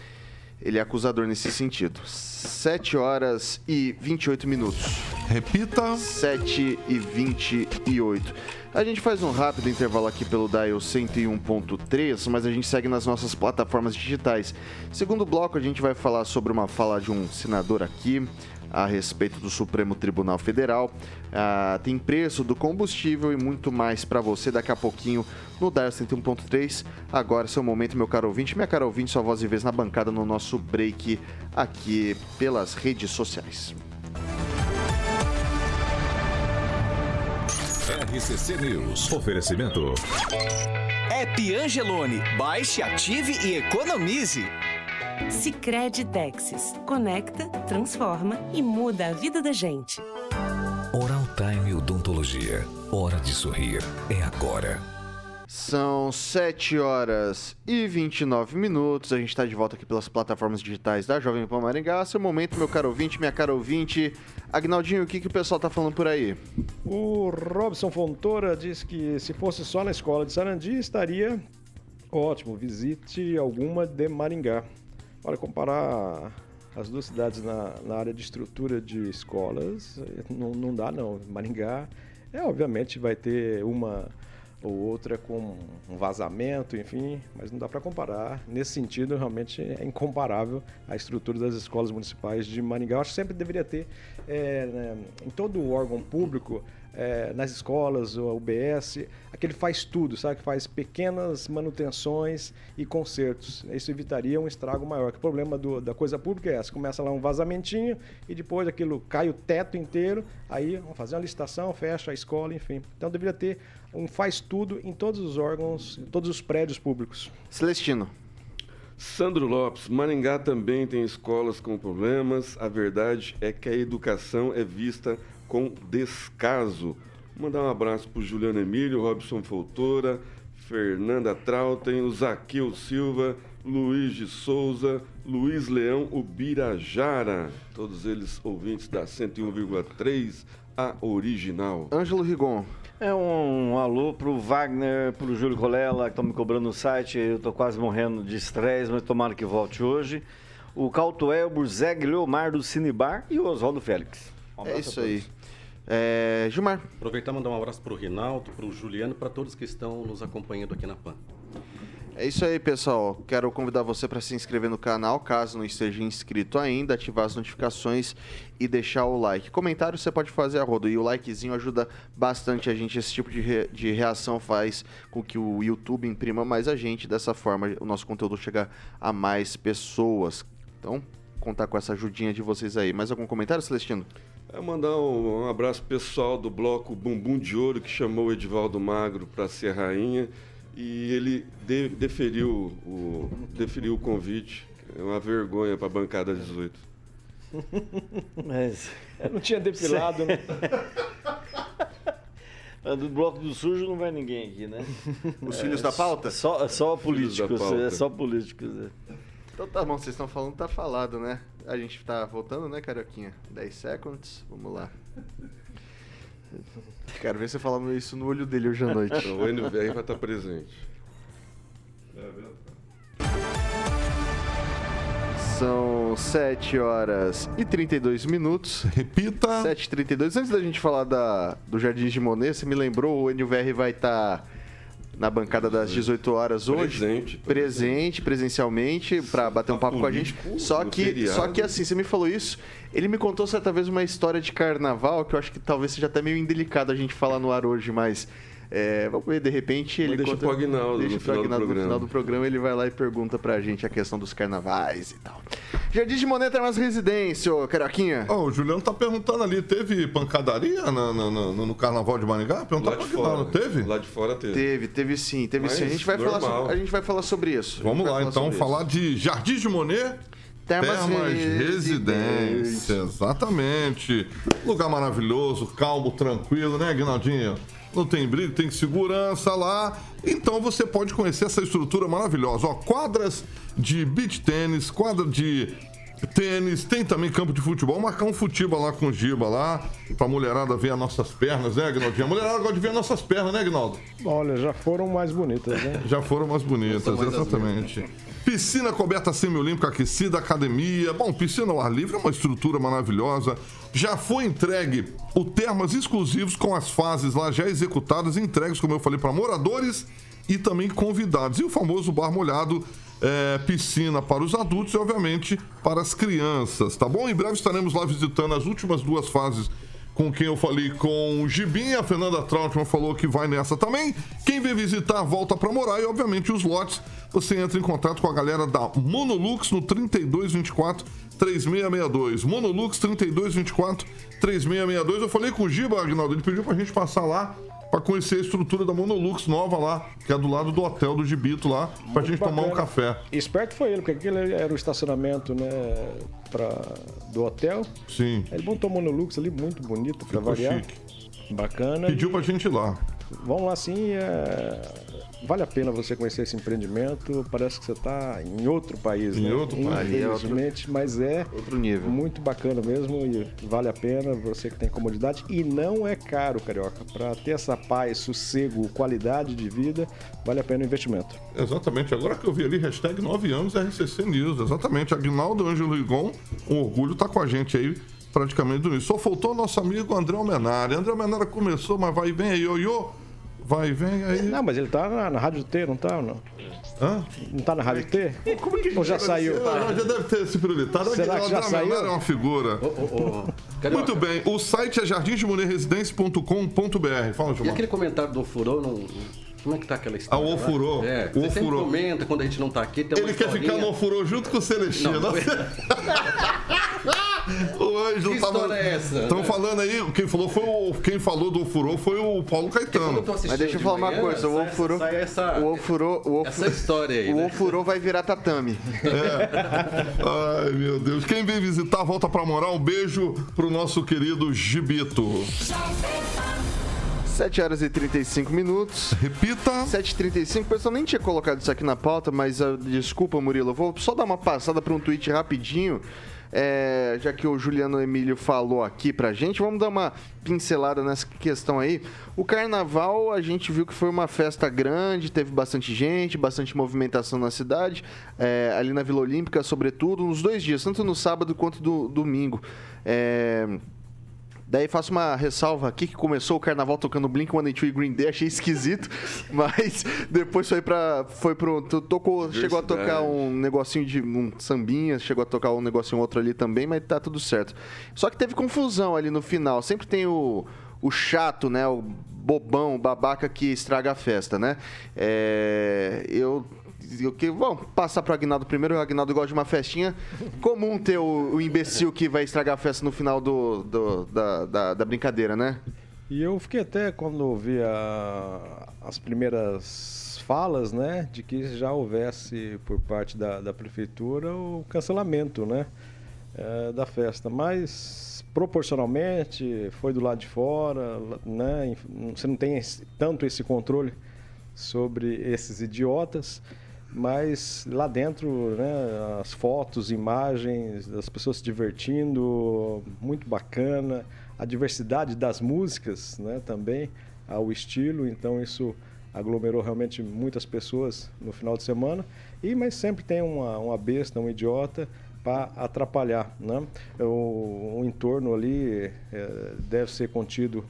Speaker 1: ele é acusador nesse sentido. 7 horas e 28 minutos.
Speaker 5: Repita.
Speaker 1: 7 e 28. A gente faz um rápido intervalo aqui pelo Dial 101.3, mas a gente segue nas nossas plataformas digitais. Segundo bloco, a gente vai falar sobre uma fala de um senador aqui a respeito do Supremo Tribunal Federal. Ah, tem preço do combustível e muito mais para você daqui a pouquinho no Dial 101.3. Agora, seu momento, meu caro ouvinte. Minha cara ouvinte, sua voz e vez na bancada no nosso break aqui pelas redes sociais.
Speaker 3: RCC News. Oferecimento.
Speaker 10: App Angelone. Baixe, ative e economize.
Speaker 11: Sicredi Texas. Conecta, transforma e muda a vida da gente.
Speaker 3: Oral Time Odontologia. Hora de sorrir. É agora.
Speaker 1: São 7 horas e 29 minutos. A gente está de volta aqui pelas plataformas digitais da Jovem Pan Maringá. Seu momento, meu caro ouvinte, minha cara ouvinte. Agnaldinho, o que, que o pessoal tá falando por aí?
Speaker 7: O Robson Fontoura diz que se fosse só na escola de Sarandi, estaria ótimo. Visite alguma de Maringá. Olha, comparar as duas cidades na, na área de estrutura de escolas, não, não dá não. Maringá, é, obviamente, vai ter uma ou outra com um vazamento, enfim, mas não dá para comparar. Nesse sentido, realmente é incomparável a estrutura das escolas municipais de Maringá. Eu acho que sempre deveria ter, é, né, em todo o órgão público, é, nas escolas, o UBS, aquele faz tudo, sabe? Que faz pequenas manutenções e consertos. Isso evitaria um estrago maior. Que o problema do, da coisa pública é essa: começa lá um vazamentinho e depois aquilo cai o teto inteiro, aí vamos fazer uma licitação, fecha a escola, enfim. Então deveria ter um faz tudo em todos os órgãos, em todos os prédios públicos.
Speaker 1: Celestino.
Speaker 6: Sandro Lopes, Maringá também tem escolas com problemas. A verdade é que a educação é vista com descaso. Mandar um abraço para o Juliano Emílio, Robson Foltora, Fernanda Trautem, o Zaqueu Silva, Luiz de Souza, Luiz Leão Ubirajara, todos eles ouvintes da 101,3, a original.
Speaker 1: Ângelo Rigon.
Speaker 8: É um, alô pro Wagner, pro Júlio Colela, que estão me cobrando no site. Eu estou quase morrendo de estresse, mas tomara que volte hoje. O Caltoel, Burzeg, Leomar do Cinebar e o Oswaldo Félix.
Speaker 1: Um é isso aí. É, Gilmar.
Speaker 9: Aproveitar e mandar um abraço para o Rinaldo, para o Juliano, para todos que estão nos acompanhando aqui na PAN.
Speaker 1: É isso aí, pessoal. Quero convidar você para se inscrever no canal, caso não esteja inscrito ainda, ativar as notificações e deixar o like. Comentário você pode fazer a roda e o likezinho ajuda bastante a gente. Esse tipo de, re de reação faz com que o YouTube imprima mais a gente. Dessa forma, o nosso conteúdo chega a mais pessoas. Então, contar com essa ajudinha de vocês aí. Mais algum comentário, Celestino?
Speaker 6: É mandar um, um abraço pessoal do bloco Bumbum de Ouro, que chamou o Edivaldo Magro para ser rainha e ele de, deferiu, o, deferiu o convite. É uma vergonha para a bancada 18.
Speaker 8: Mas...
Speaker 7: não tinha depilado, né?
Speaker 8: Do bloco do sujo não vai ninguém aqui, né?
Speaker 1: Os filhos da pauta?
Speaker 8: Só, só políticos, é só políticos. É.
Speaker 1: Então tá bom, vocês estão falando, tá falado, né? A gente tá voltando, né, Carioquinha? 10 seconds, vamos lá. Quero ver você falando isso no olho dele hoje à noite.
Speaker 6: o NVR vai estar presente.
Speaker 1: São 7 horas e 32 minutos.
Speaker 5: Repita.
Speaker 1: 7h32. Antes da gente falar da, do Jardim de Monet, você me lembrou, o NVR vai estar na bancada das 18 horas hoje.
Speaker 6: Presente.
Speaker 1: Presente, presencialmente, para bater um papo com a gente. Só que, só que assim, você me falou isso. Ele me contou certa vez uma história de carnaval que eu acho que talvez seja até meio indelicado a gente falar no ar hoje, mas. É, vamos ver, de repente ele
Speaker 6: deixa
Speaker 1: conta-
Speaker 6: pro Aguinaldo
Speaker 1: deixa
Speaker 6: no
Speaker 1: pro
Speaker 6: final do
Speaker 1: Aguinaldo no
Speaker 6: programa.
Speaker 1: final do programa ele vai lá e pergunta pra gente a questão dos carnavais e tal. Jardim de Moneta é umas residências, ô Caroquinha.
Speaker 5: Ó, o Juliano tá perguntando ali, teve pancadaria na- na- na- no, carnaval de Maringá? Perguntar
Speaker 6: Lá
Speaker 5: pra
Speaker 6: de
Speaker 5: que
Speaker 6: fora.
Speaker 5: lado, teve?
Speaker 6: Lá de fora teve.
Speaker 1: Teve, teve sim, teve
Speaker 6: Mas
Speaker 1: sim. A gente vai, falar sobre, a gente vai falar sobre isso.
Speaker 5: Vamos lá,
Speaker 1: falar
Speaker 5: então, falar de Jardim de Monet.
Speaker 1: Termas
Speaker 5: Residência, exatamente. Lugar maravilhoso, calmo, tranquilo, né, Aguinaldinho? Não tem brilho, tem segurança lá. Então você pode conhecer essa estrutura maravilhosa. Ó, quadras de beach tênis, quadra de tênis, tem também campo de futebol. Marcar um futebol lá com o Giba lá, pra mulherada ver as nossas pernas, né, Aguinaldinho? A mulherada gosta de ver as nossas pernas, né, Aguinaldo?
Speaker 7: Olha, já foram mais bonitas, né?
Speaker 5: Já foram mais bonitas,
Speaker 7: mais
Speaker 5: exatamente. Piscina coberta semiolímpica aquecida, academia. Bom, piscina ao ar livre é uma estrutura maravilhosa. Já foi entregue o termas exclusivos com as fases lá já executadas, entregues, como eu falei, para moradores e também convidados. E o famoso bar molhado, é, piscina para os adultos e, obviamente, para as crianças, tá bom? Em breve estaremos lá visitando as últimas duas fases com quem eu falei com o Gibinha, a Fernanda Trautmann falou que vai nessa também. Quem vem visitar, volta para morar e, obviamente, os lotes. Você entra em contato com a galera da Monolux no 3224 3662. Monolux 3224 3662. Eu falei com o Giba, Agnaldo, ele pediu pra gente passar lá para conhecer a estrutura da Monolux nova lá, que é do lado do hotel do Gibito lá, pra gente tomar um
Speaker 7: bacana.
Speaker 5: café.
Speaker 7: Esperto foi ele, porque aquele era o estacionamento, né, pra, do hotel.
Speaker 5: Sim.
Speaker 7: Ele montou um monolux ali, muito bonito, pra
Speaker 5: Ficou
Speaker 7: variar. Bacana.
Speaker 5: Pediu
Speaker 7: e-
Speaker 5: pra gente ir lá.
Speaker 7: Vamos lá sim, é... vale a pena você conhecer esse empreendimento. Parece que você está em outro país,
Speaker 5: Em
Speaker 7: né?
Speaker 5: outro país.
Speaker 7: Infelizmente, mas é
Speaker 1: outro nível.
Speaker 7: muito bacana mesmo e vale a pena você que tem comodidade e não é caro, carioca. Para ter essa paz, sossego, qualidade de vida, vale a pena o investimento.
Speaker 5: Exatamente, agora que eu vi ali, hashtag 9 anos RCC News, exatamente. Aguinaldo Ângelo Rigon, um orgulho tá com a gente aí praticamente do início. Só faltou nosso amigo André Almenara. André Almenara começou, mas vai vem aí, ioiô. Vai e vem aí.
Speaker 7: Não, mas ele tá na, na Rádio T, não tá? Não,
Speaker 5: Hã?
Speaker 7: não tá na Rádio T?
Speaker 1: Como que
Speaker 7: Ou já saiu?
Speaker 5: Ah, já deve ter se prioritado.
Speaker 7: Será que já
Speaker 5: André
Speaker 7: saiu?
Speaker 5: É uma figura. Muito bem, o site é jardimdemonerresidência.com.br. Fala,
Speaker 9: E
Speaker 5: Gilmar.
Speaker 9: aquele comentário do ofurô, não... como é que tá aquela história?
Speaker 5: Ah, o ofurô.
Speaker 9: lá? É,
Speaker 5: O ofurô.
Speaker 9: comenta quando a gente não tá aqui. Tem uma
Speaker 5: Ele quer ficar no ofurô junto com o Celestino.
Speaker 9: Não,
Speaker 5: O Ângelo
Speaker 9: Que
Speaker 5: tava.
Speaker 9: história é essa,
Speaker 5: Estão
Speaker 9: né?
Speaker 5: falando aí, quem falou foi o. Quem falou do ofurô foi o Paulo Caetano.
Speaker 1: Mas deixa eu falar uma coisa, o ofurô, o ofurô, o
Speaker 9: essa história aí,
Speaker 1: o
Speaker 9: né?
Speaker 1: ofurô vai virar tatame.
Speaker 5: Ai, meu Deus. Quem vem visitar, volta pra morar. Um beijo pro nosso querido Gibito.
Speaker 1: 7 horas e 35 minutos.
Speaker 5: Repita.
Speaker 1: 7h35. O pessoal nem tinha colocado isso aqui na pauta, mas ah, desculpa, Murilo. Eu vou só dar uma passada para um tweet rapidinho. É, já que o Juliano Emílio falou aqui pra gente, vamos dar uma pincelada nessa questão aí. O carnaval, a gente viu que foi uma festa grande, teve bastante gente, bastante movimentação na cidade, é, ali na Vila Olímpica, sobretudo, nos dois dias, tanto no sábado quanto no domingo. É, Daí faço uma ressalva aqui que começou o carnaval tocando Blink-182 e Green Day, achei esquisito, mas depois foi para foi pro to- tocou, chegou a tocar um negocinho de um sambinha, chegou a tocar um negocinho outro ali também, mas tá tudo certo. Só que teve confusão ali no final, sempre tem o o chato, né, o bobão, o babaca que estraga a festa, né? É, eu eu que, bom, passar pro Agnaldo primeiro. O Agnaldo gosta de uma festinha. Comum ter o, o imbecil que vai estragar a festa no final do, do- da, da, da brincadeira, né?
Speaker 7: E eu fiquei até quando ouvi a- as primeiras falas, né, de que já houvesse por parte da, da prefeitura o cancelamento, né, eh, da festa. Mas proporcionalmente foi do lado de fora, né, você não tem esse- tanto esse controle sobre esses idiotas. Mas lá dentro, né, as fotos, imagens das pessoas se divertindo, muito bacana. A diversidade das músicas né, também, ao estilo, então isso aglomerou realmente muitas pessoas no final de semana. E Mas sempre tem uma, uma besta, um idiota para atrapalhar. Né? O, o entorno ali eh, deve ser contido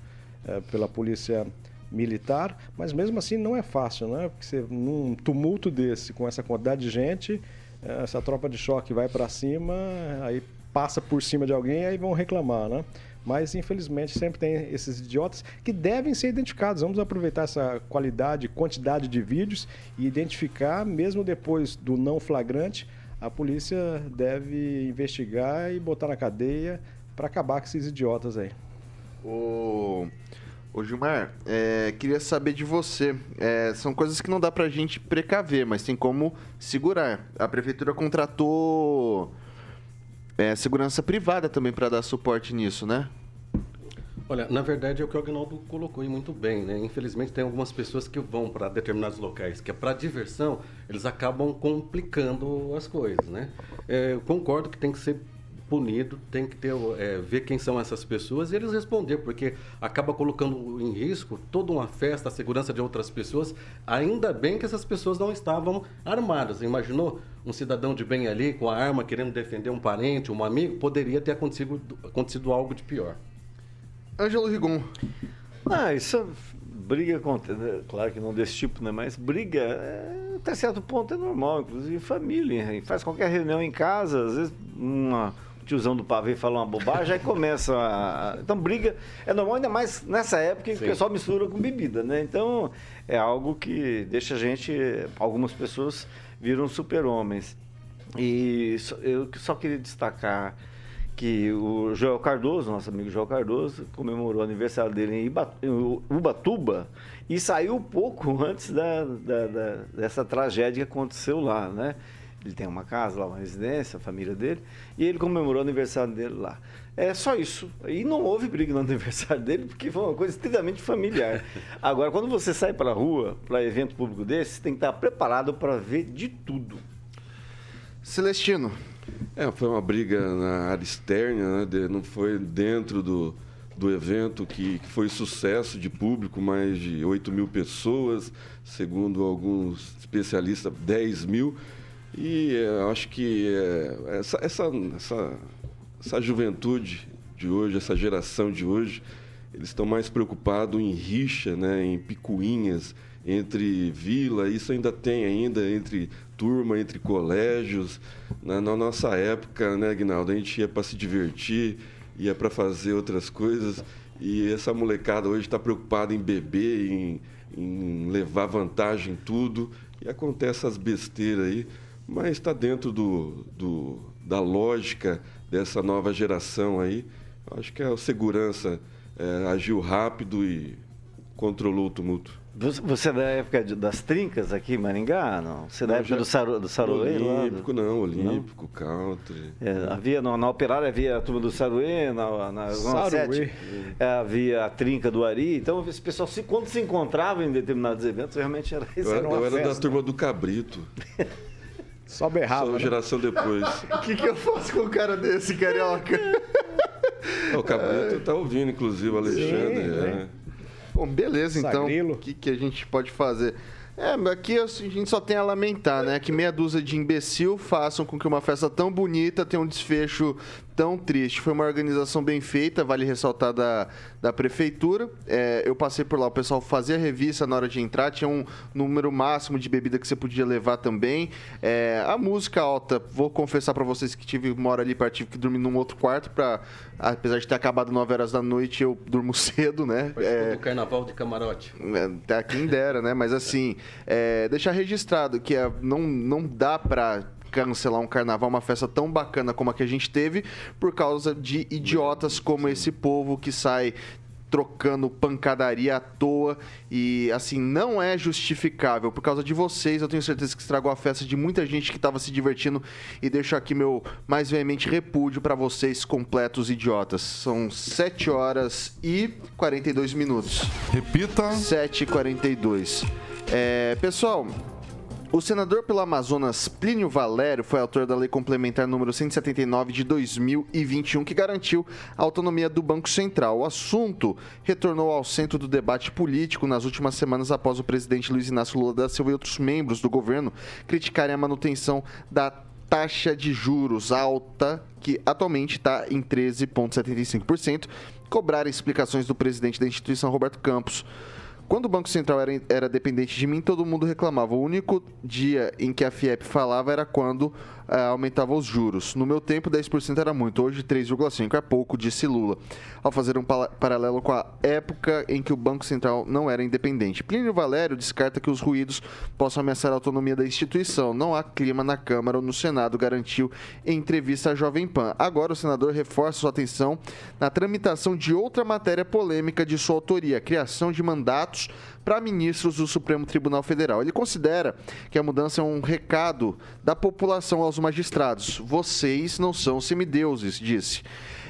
Speaker 7: eh, pela polícia militar, mas mesmo assim não é fácil, né? Porque você, num tumulto desse, com essa quantidade de gente, essa tropa de choque vai para cima, aí passa por cima de alguém, aí vão reclamar, né? Mas infelizmente sempre tem esses idiotas que devem ser identificados. Vamos aproveitar essa qualidade, quantidade de vídeos e identificar, mesmo depois do não flagrante, a polícia deve investigar e botar na cadeia para acabar com esses idiotas aí.
Speaker 1: O, o Gilmar, é, queria saber de você. É, são coisas que não dá pra gente precaver, mas tem como segurar. A prefeitura contratou é, segurança privada também para dar suporte nisso, né?
Speaker 9: Olha, na verdade é o que o Agnaldo colocou e muito bem, né? Infelizmente tem algumas pessoas que vão para determinados locais, que é para diversão, eles acabam complicando as coisas, né? É, eu concordo que tem que ser punido, tem que ter, é, ver quem são essas pessoas e eles responder, porque acaba colocando em risco toda uma festa, a segurança de outras pessoas. Ainda bem que essas pessoas não estavam armadas. Imaginou um cidadão de bem ali com a arma querendo defender um parente, um amigo? Poderia ter acontecido, acontecido algo de pior.
Speaker 1: Ângelo Rigon.
Speaker 8: Ah, isso briga contra, claro que não desse tipo, né? Mas briga é, até certo ponto é normal, inclusive família. Faz qualquer reunião em casa, às vezes uma tiozão do pavê fala uma bobagem, aí começa a... Então, briga é normal, ainda mais nessa época que o pessoal mistura com bebida, né? Então, é algo que deixa a gente... Algumas pessoas viram super-homens. E eu só queria destacar que o Joel Cardoso, nosso amigo Joel Cardoso, comemorou o aniversário dele em Ubatuba e saiu pouco antes da, da, da, dessa tragédia que aconteceu lá, né? Ele tem uma casa lá, uma residência, a família dele, e ele comemorou o aniversário dele lá. É só isso. E não houve briga no aniversário dele, porque foi uma coisa estritamente familiar. Agora, quando você sai para a rua, para evento público desse, você tem que estar preparado para ver de tudo.
Speaker 1: Celestino.
Speaker 6: É, foi uma briga na área externa, né? De, não foi dentro do, do evento que, que, foi sucesso de público, mais de 8 mil pessoas, segundo alguns especialistas, 10 mil. E é, acho que é, essa, essa, essa, essa juventude de hoje, essa geração de hoje, eles estão mais preocupados em rixa, né, em picuinhas entre vila, isso ainda tem ainda entre turma, entre colégios. Na, na nossa época, né, Aguinaldo, a gente ia para se divertir, ia para fazer outras coisas, e essa molecada hoje está preocupada em beber, em, em levar vantagem em tudo, e acontece essas besteiras aí mas está dentro do, do, da lógica dessa nova geração aí. Acho que a segurança é, agiu rápido e controlou o tumulto.
Speaker 8: Você é da época de, das trincas aqui em Maringá, não? Você é da época do, Saru, do Saruê?
Speaker 6: Olímpico, não, Olímpico, não? country.
Speaker 8: É, havia, no, na Operária havia a turma do Saruê, na, na Zona 7, é, havia a trinca do Ari. Então, esse pessoal, se, quando se encontrava em determinados eventos, realmente era isso.
Speaker 6: Eu,
Speaker 8: era,
Speaker 6: eu era da turma do Cabrito.
Speaker 7: Só berrava. Só
Speaker 6: né? geração depois.
Speaker 1: O que, que eu faço com um cara desse, carioca?
Speaker 6: o Cabrito tá ouvindo, inclusive, o Alexandre. Sim, é.
Speaker 1: Bom, beleza, então. O que, que a gente pode fazer? É, aqui a gente só tem a lamentar, né? Que meia dúzia de imbecil façam com que uma festa tão bonita tenha um desfecho tão triste. Foi uma organização bem feita, vale ressaltar da, da prefeitura. É, eu passei por lá, o pessoal fazia revista na hora de entrar, tinha um número máximo de bebida que você podia levar também. É, a música alta, vou confessar para vocês que tive uma hora ali perto, tive que dormir num outro quarto, pra, apesar de ter acabado 9 horas da noite, eu durmo cedo, né?
Speaker 9: É, do carnaval de camarote.
Speaker 1: É, quem dera, né? Mas assim, é, deixar registrado que é, não, não dá para cancelar um carnaval, uma festa tão bacana como a que a gente teve, por causa de idiotas como esse povo que sai trocando pancadaria à toa e assim não é justificável por causa de vocês. Eu tenho certeza que estragou a festa de muita gente que estava se divertindo e deixo aqui meu mais veemente repúdio para vocês completos idiotas. São 7 horas e 42 minutos.
Speaker 5: Repita.
Speaker 1: 7 e 42. É, pessoal, o senador pelo Amazonas Plínio Valério foi autor da Lei Complementar número 179 de 2021, que garantiu a autonomia do Banco Central. O assunto retornou ao centro do debate político nas últimas semanas após o presidente Luiz Inácio Lula da Silva e outros membros do governo criticarem a manutenção da taxa de juros alta, que atualmente está em 13,75%, cobrar explicações do presidente da instituição, Roberto Campos Quando o Banco Central era, era dependente de mim, todo mundo reclamava. O único dia em que a FIEP falava era quando uh, aumentava os juros. No meu tempo, 10% era muito, hoje 3,5% é pouco, disse Lula, ao fazer um paralelo com a época em que o Banco Central não era independente. Plínio Valério descarta que os ruídos possam ameaçar a autonomia da instituição. Não há clima na Câmara ou no Senado, garantiu em entrevista à Jovem Pan. Agora, o senador reforça sua atenção na tramitação de outra matéria polêmica de sua autoria, a criação de mandatos para ministros do Supremo Tribunal Federal. Ele considera que a mudança é um recado da população aos magistrados. Vocês não são semideuses, disse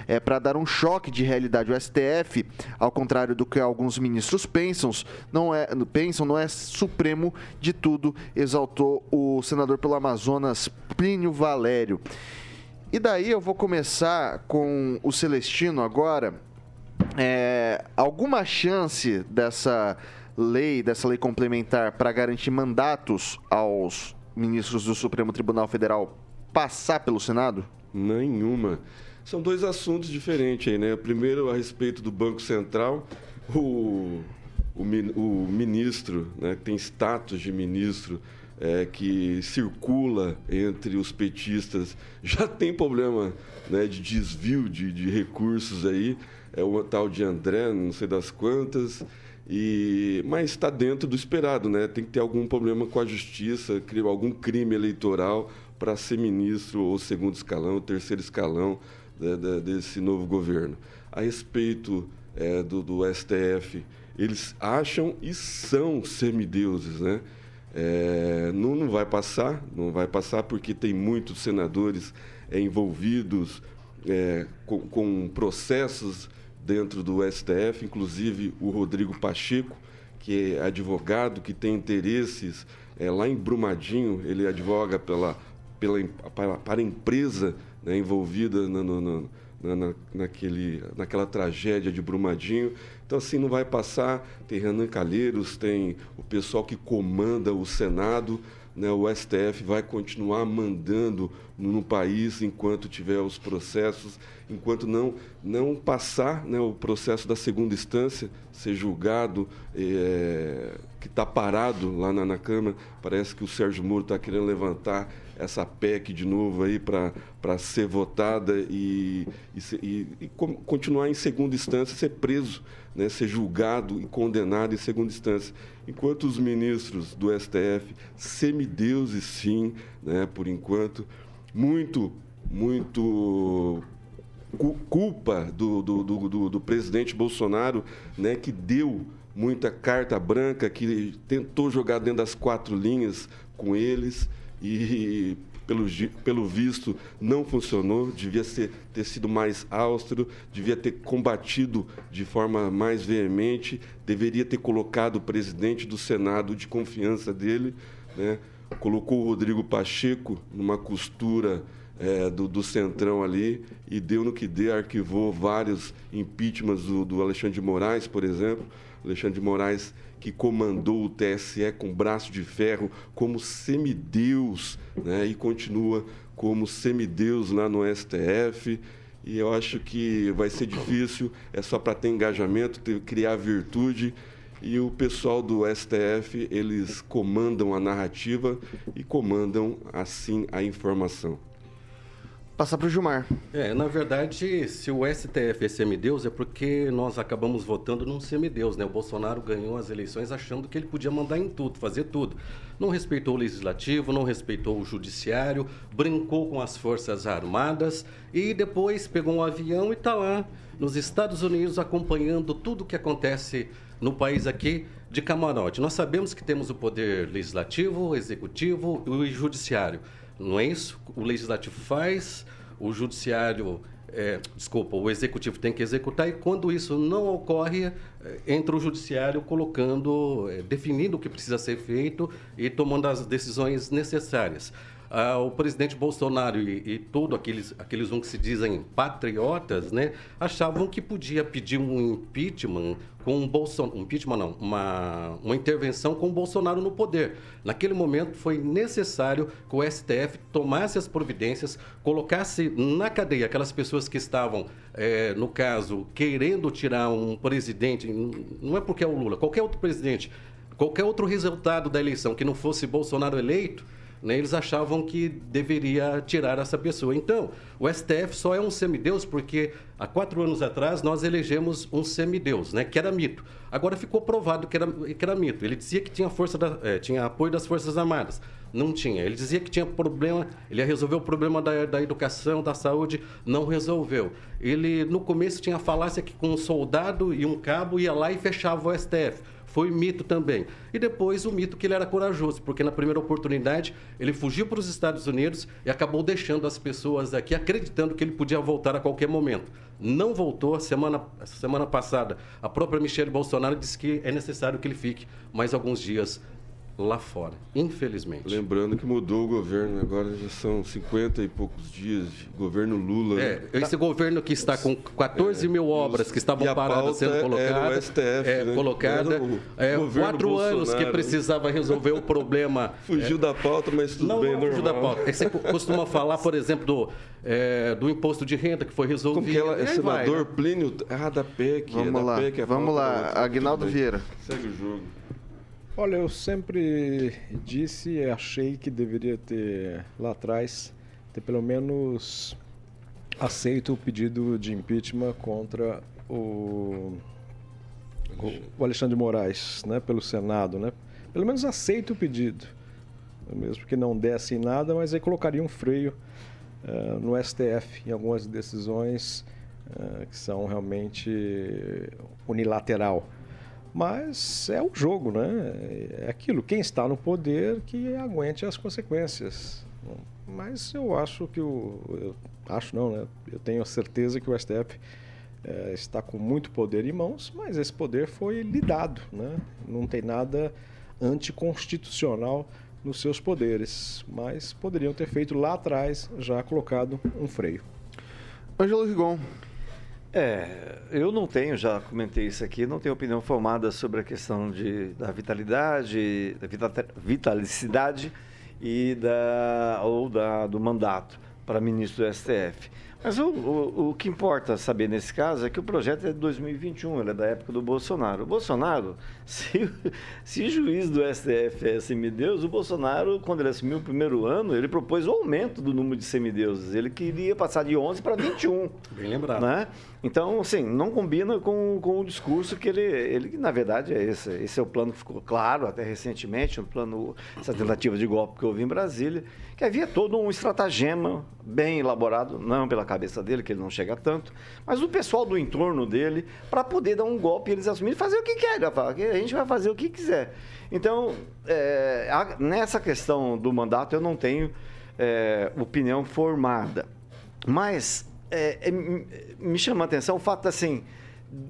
Speaker 1: é, para dar um choque de realidade ao STF, ao contrário do que alguns ministros pensam, não é, pensam, não é supremo de tudo, exaltou o senador pelo Amazonas, Plínio Valério. E daí eu vou começar com o Celestino agora. É, alguma chance dessa lei, dessa lei complementar para garantir mandatos aos ministros do Supremo Tribunal Federal passar pelo Senado?
Speaker 6: Nenhuma. São dois assuntos diferentes aí, né? Primeiro, a respeito do Banco Central, o, o, o ministro, né, que tem status de ministro, é, que circula entre os petistas, já tem problema né, de desvio de, de recursos aí, é o tal de André, não sei das quantas, e, mas está dentro do esperado, né? Tem que ter algum problema com a justiça, algum crime eleitoral para ser ministro ou segundo escalão, terceiro escalão né, desse novo governo. A respeito é, do, do STF, eles acham e são semideuses, né? É, não, não vai passar, não vai passar porque tem muitos senadores é, envolvidos é, com, com, processos dentro do STF, inclusive o Rodrigo Pacheco, que é advogado, que tem interesses é, lá em Brumadinho, ele advoga pela, pela, para, para a empresa né, envolvida no na, naquele, naquela tragédia de Brumadinho. Então, assim, não vai passar. Tem Renan Calheiros, tem o pessoal que comanda o Senado. Né, o STF vai continuar mandando no país enquanto tiver os processos, enquanto não, não passar né, o processo da segunda instância, ser julgado, é, que está parado lá na, na Câmara. Parece que o Sérgio Moro está querendo levantar essa PEC de novo aí para ser votada e, e, e, e, continuar em segunda instância, ser preso, né, ser julgado e condenado em segunda instância. Enquanto os ministros do STF, semideuses sim, né, por enquanto, muito, muito culpa do, do, do, do presidente Bolsonaro, né, que deu muita carta branca, que tentou jogar dentro das quatro linhas com eles e pelo, pelo visto não funcionou, devia ser, ter sido mais austero, devia ter combatido de forma mais veemente, deveria ter colocado o presidente do Senado de confiança dele, né? colocou o Rodrigo Pacheco numa costura é, do, do, Centrão ali e deu no que deu, arquivou vários impeachments do, do Alexandre de Moraes, por exemplo. Alexandre de Moraes que comandou o TSE com braço de ferro como semideus, né? e continua como semideus lá no STF. E eu acho que vai ser difícil, é só para ter engajamento, ter, criar virtude. E o pessoal do STF, eles comandam a narrativa e comandam, assim, a informação.
Speaker 1: Passar para o Gilmar.
Speaker 9: É, na verdade, se o STF é semideus, é porque nós acabamos votando num semideus, né? O Bolsonaro ganhou as eleições achando que ele podia mandar em tudo, fazer tudo. Não respeitou o legislativo, não respeitou o judiciário, brincou com as Forças Armadas e depois pegou um avião e está lá nos Estados Unidos acompanhando tudo o que acontece no país aqui de camarote. Nós sabemos que temos o poder legislativo, executivo e judiciário. Não é isso? O legislativo faz, o judiciário, é, desculpa, o executivo tem que executar e quando isso não ocorre, é, entra o judiciário colocando, é, definindo o que precisa ser feito e tomando as decisões necessárias. Ah, o presidente Bolsonaro e, e todos aqueles, aqueles um que se dizem patriotas, né, achavam que podia pedir um impeachment com o Bolsonaro, um impeachment não, uma, uma intervenção com o Bolsonaro no poder. Naquele momento foi necessário que o STF tomasse as providências, colocasse na cadeia aquelas pessoas que estavam, eh, no caso, querendo tirar um presidente, não é porque é o Lula, qualquer outro presidente, qualquer outro resultado da eleição que não fosse Bolsonaro eleito, né, eles achavam que deveria tirar essa pessoa. Então, o STF só é um semideus porque há quatro anos atrás nós elegemos um semideus, né, que era mito. Agora ficou provado que era, que era mito. Ele dizia que tinha, força da, eh, tinha apoio das Forças Armadas. Não tinha. Ele dizia que tinha problema, ele ia resolver o problema da, da educação, da saúde, não resolveu. Ele, no começo, tinha falácia que com um soldado e um cabo ia lá e fechava o STF foi mito também. E depois o mito que ele era corajoso, porque na primeira oportunidade ele fugiu para os Estados Unidos e acabou deixando as pessoas aqui acreditando que ele podia voltar a qualquer momento. Não voltou. Semana, semana passada, a própria Michelle Bolsonaro disse que é necessário que ele fique mais alguns dias lá fora, infelizmente.
Speaker 6: Lembrando que mudou o governo, agora já são 50 e poucos dias de governo Lula.
Speaker 9: É, esse governo que está com 14 é, mil obras que estavam paradas sendo colocadas,
Speaker 6: STF,
Speaker 9: é,
Speaker 6: né?
Speaker 9: colocada, é, quatro Bolsonaro. anos que precisava resolver o problema.
Speaker 6: fugiu é, da pauta, mas tudo
Speaker 9: não,
Speaker 6: bem,
Speaker 9: não
Speaker 6: normal.
Speaker 9: fugiu da pauta. Você costuma falar, por exemplo, do, é, do imposto de renda que foi resolvido.
Speaker 6: Como que ela, é senador vai, né? Plínio, ah, da PEC,
Speaker 1: Vamos
Speaker 6: da
Speaker 1: lá,
Speaker 6: PEC,
Speaker 1: vamos lá, Agnaldo Vieira.
Speaker 6: Segue o jogo.
Speaker 7: Olha, eu sempre disse e achei que deveria ter, lá atrás, ter pelo menos aceito o pedido de impeachment contra o, o Alexandre de Moraes, né, pelo Senado, né? Pelo menos aceito o pedido, mesmo que não desse em nada, mas aí colocaria um freio uh, no STF em algumas decisões uh, que são realmente unilateral. Mas é o jogo, né? É aquilo. Quem está no poder que aguente as consequências. Mas eu acho que o. Eu acho não, né? Eu tenho a certeza que o STF é, está com muito poder em mãos, mas esse poder foi lhe dado, né? Não tem nada anticonstitucional nos seus poderes, mas poderiam ter feito lá atrás, já colocado um freio.
Speaker 1: Ângelo Rigon.
Speaker 8: É, eu não tenho, já comentei isso aqui, não tenho opinião formada sobre a questão de, da vitalidade, da vitalicidade e da, ou da, do mandato para ministro do STF. Mas o, o, o, que importa saber nesse caso é que o projeto é de 2021, ele é da época do Bolsonaro. O Bolsonaro, se, se juiz do STF é semideuses, o Bolsonaro, quando ele assumiu o primeiro ano, ele propôs o aumento do número de semideuses. Ele queria passar de 11 para 21.
Speaker 9: Bem lembrado.
Speaker 8: Né? Então, assim, não combina com, com o discurso que ele, ele, na verdade, é esse. Esse é o plano que ficou claro até recentemente, um plano, essa tentativa de golpe que houve em Brasília, que havia todo um estratagema bem elaborado, não pela cabeça dele, que ele não chega tanto, mas do pessoal do entorno dele, para poder dar um golpe e eles assumirem fazer o que querem. A gente vai fazer o que quiser. Então, é, a, nessa questão do mandato, eu não tenho é, opinião formada. Mas é, é me chama a atenção o fato assim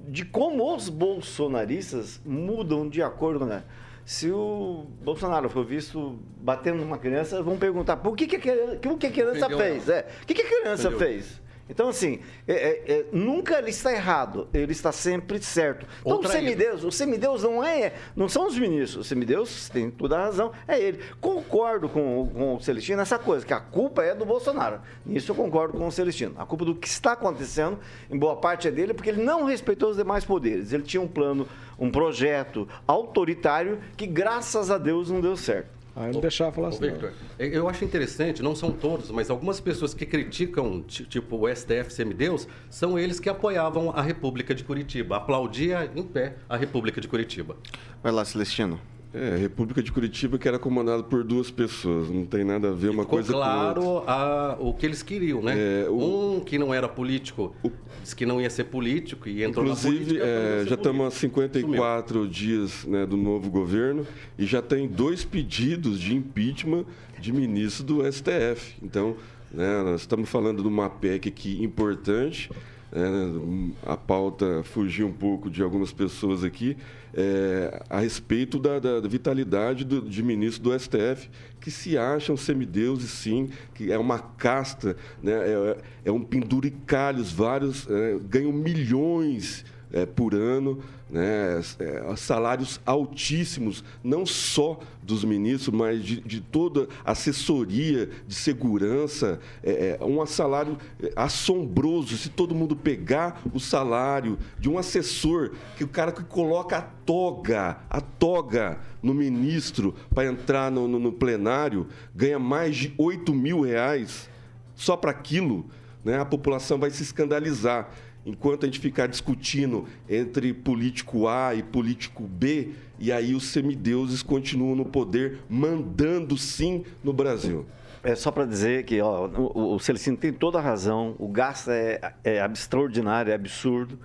Speaker 8: de como os bolsonaristas mudam de acordo, né? Se o Bolsonaro for visto batendo numa criança, vão perguntar por que, que, a, criança, o que a criança fez? É, o que, que a criança fez? Então, assim, é, é, é, nunca ele está errado, ele está sempre certo. Então, o semideus, o semideus não é, não são os ministros, o semideus tem toda a razão, é ele. Concordo com, com o Celestino nessa coisa, que a culpa é do Bolsonaro. Nisso eu concordo com o Celestino. A culpa do que está acontecendo, em boa parte, é dele, porque ele não respeitou os demais poderes. Ele tinha um plano, um projeto autoritário que, graças a Deus, não deu certo.
Speaker 7: Aí não deixava falar assim. Victor,
Speaker 9: eu acho interessante, não são todos, mas algumas pessoas que criticam, tipo o STF semideus, são eles que apoiavam a República de Curitiba, aplaudia em pé a República de Curitiba.
Speaker 1: Vai lá, Celestino.
Speaker 6: É, República de Curitiba que era comandada por duas pessoas, não tem nada a ver uma coisa
Speaker 9: claro
Speaker 6: com
Speaker 9: outra. A, o que eles queriam, né? É, o, um que não era político, o, disse que não ia ser político e entrou
Speaker 6: inclusive,
Speaker 9: na política.
Speaker 6: É, já estamos há 54 Sumiu. dias né, do novo governo e já tem dois pedidos de impeachment de ministro do STF. Então, né, nós estamos falando de uma PEC aqui importante, é, a pauta fugiu um pouco de algumas pessoas aqui, é, a respeito da, da vitalidade do, de ministro do STF, que se acham semideuses, sim, que é uma casta, né, é, é um penduricalhos, vários é, ganham milhões é, por ano, né, é, salários altíssimos, não só dos ministros, mas de, de toda assessoria de segurança, é, é um salário assombroso. Se todo mundo pegar o salário de um assessor, que o cara que coloca a toga, a toga no ministro para entrar no, no, no plenário, ganha mais de 8 mil reais só para aquilo, né, a população vai se escandalizar enquanto a gente ficar discutindo entre político A e político B, e aí os semideuses continuam no poder, mandando sim no Brasil.
Speaker 8: É só para dizer que ó, o, o Celestino tem toda a razão, o gasto é, é extraordinário, é absurdo.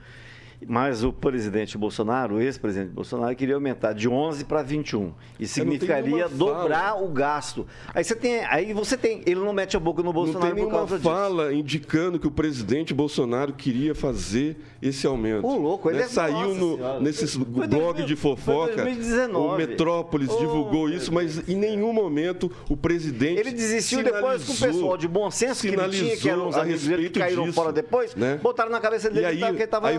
Speaker 8: Mas o presidente Bolsonaro, o ex-presidente Bolsonaro, queria aumentar de 11 para 21. E significaria dobrar fala. o gasto. Aí você tem, aí você tem, ele não mete a boca no Bolsonaro
Speaker 6: não tem
Speaker 8: por causa
Speaker 6: fala indicando que o presidente Bolsonaro queria fazer esse aumento.
Speaker 8: O louco, ele
Speaker 6: né?
Speaker 8: é,
Speaker 6: saiu no, nesses blogs de fofoca.
Speaker 8: 2019.
Speaker 6: O Metrópolis oh, divulgou isso, mas em nenhum momento o presidente
Speaker 8: Ele desistiu depois com o pessoal de bom senso que ele tinha, que eram os amigos dele que caíram disso, fora depois, né? botaram na cabeça dele
Speaker 6: aí, que ele estava
Speaker 8: aí,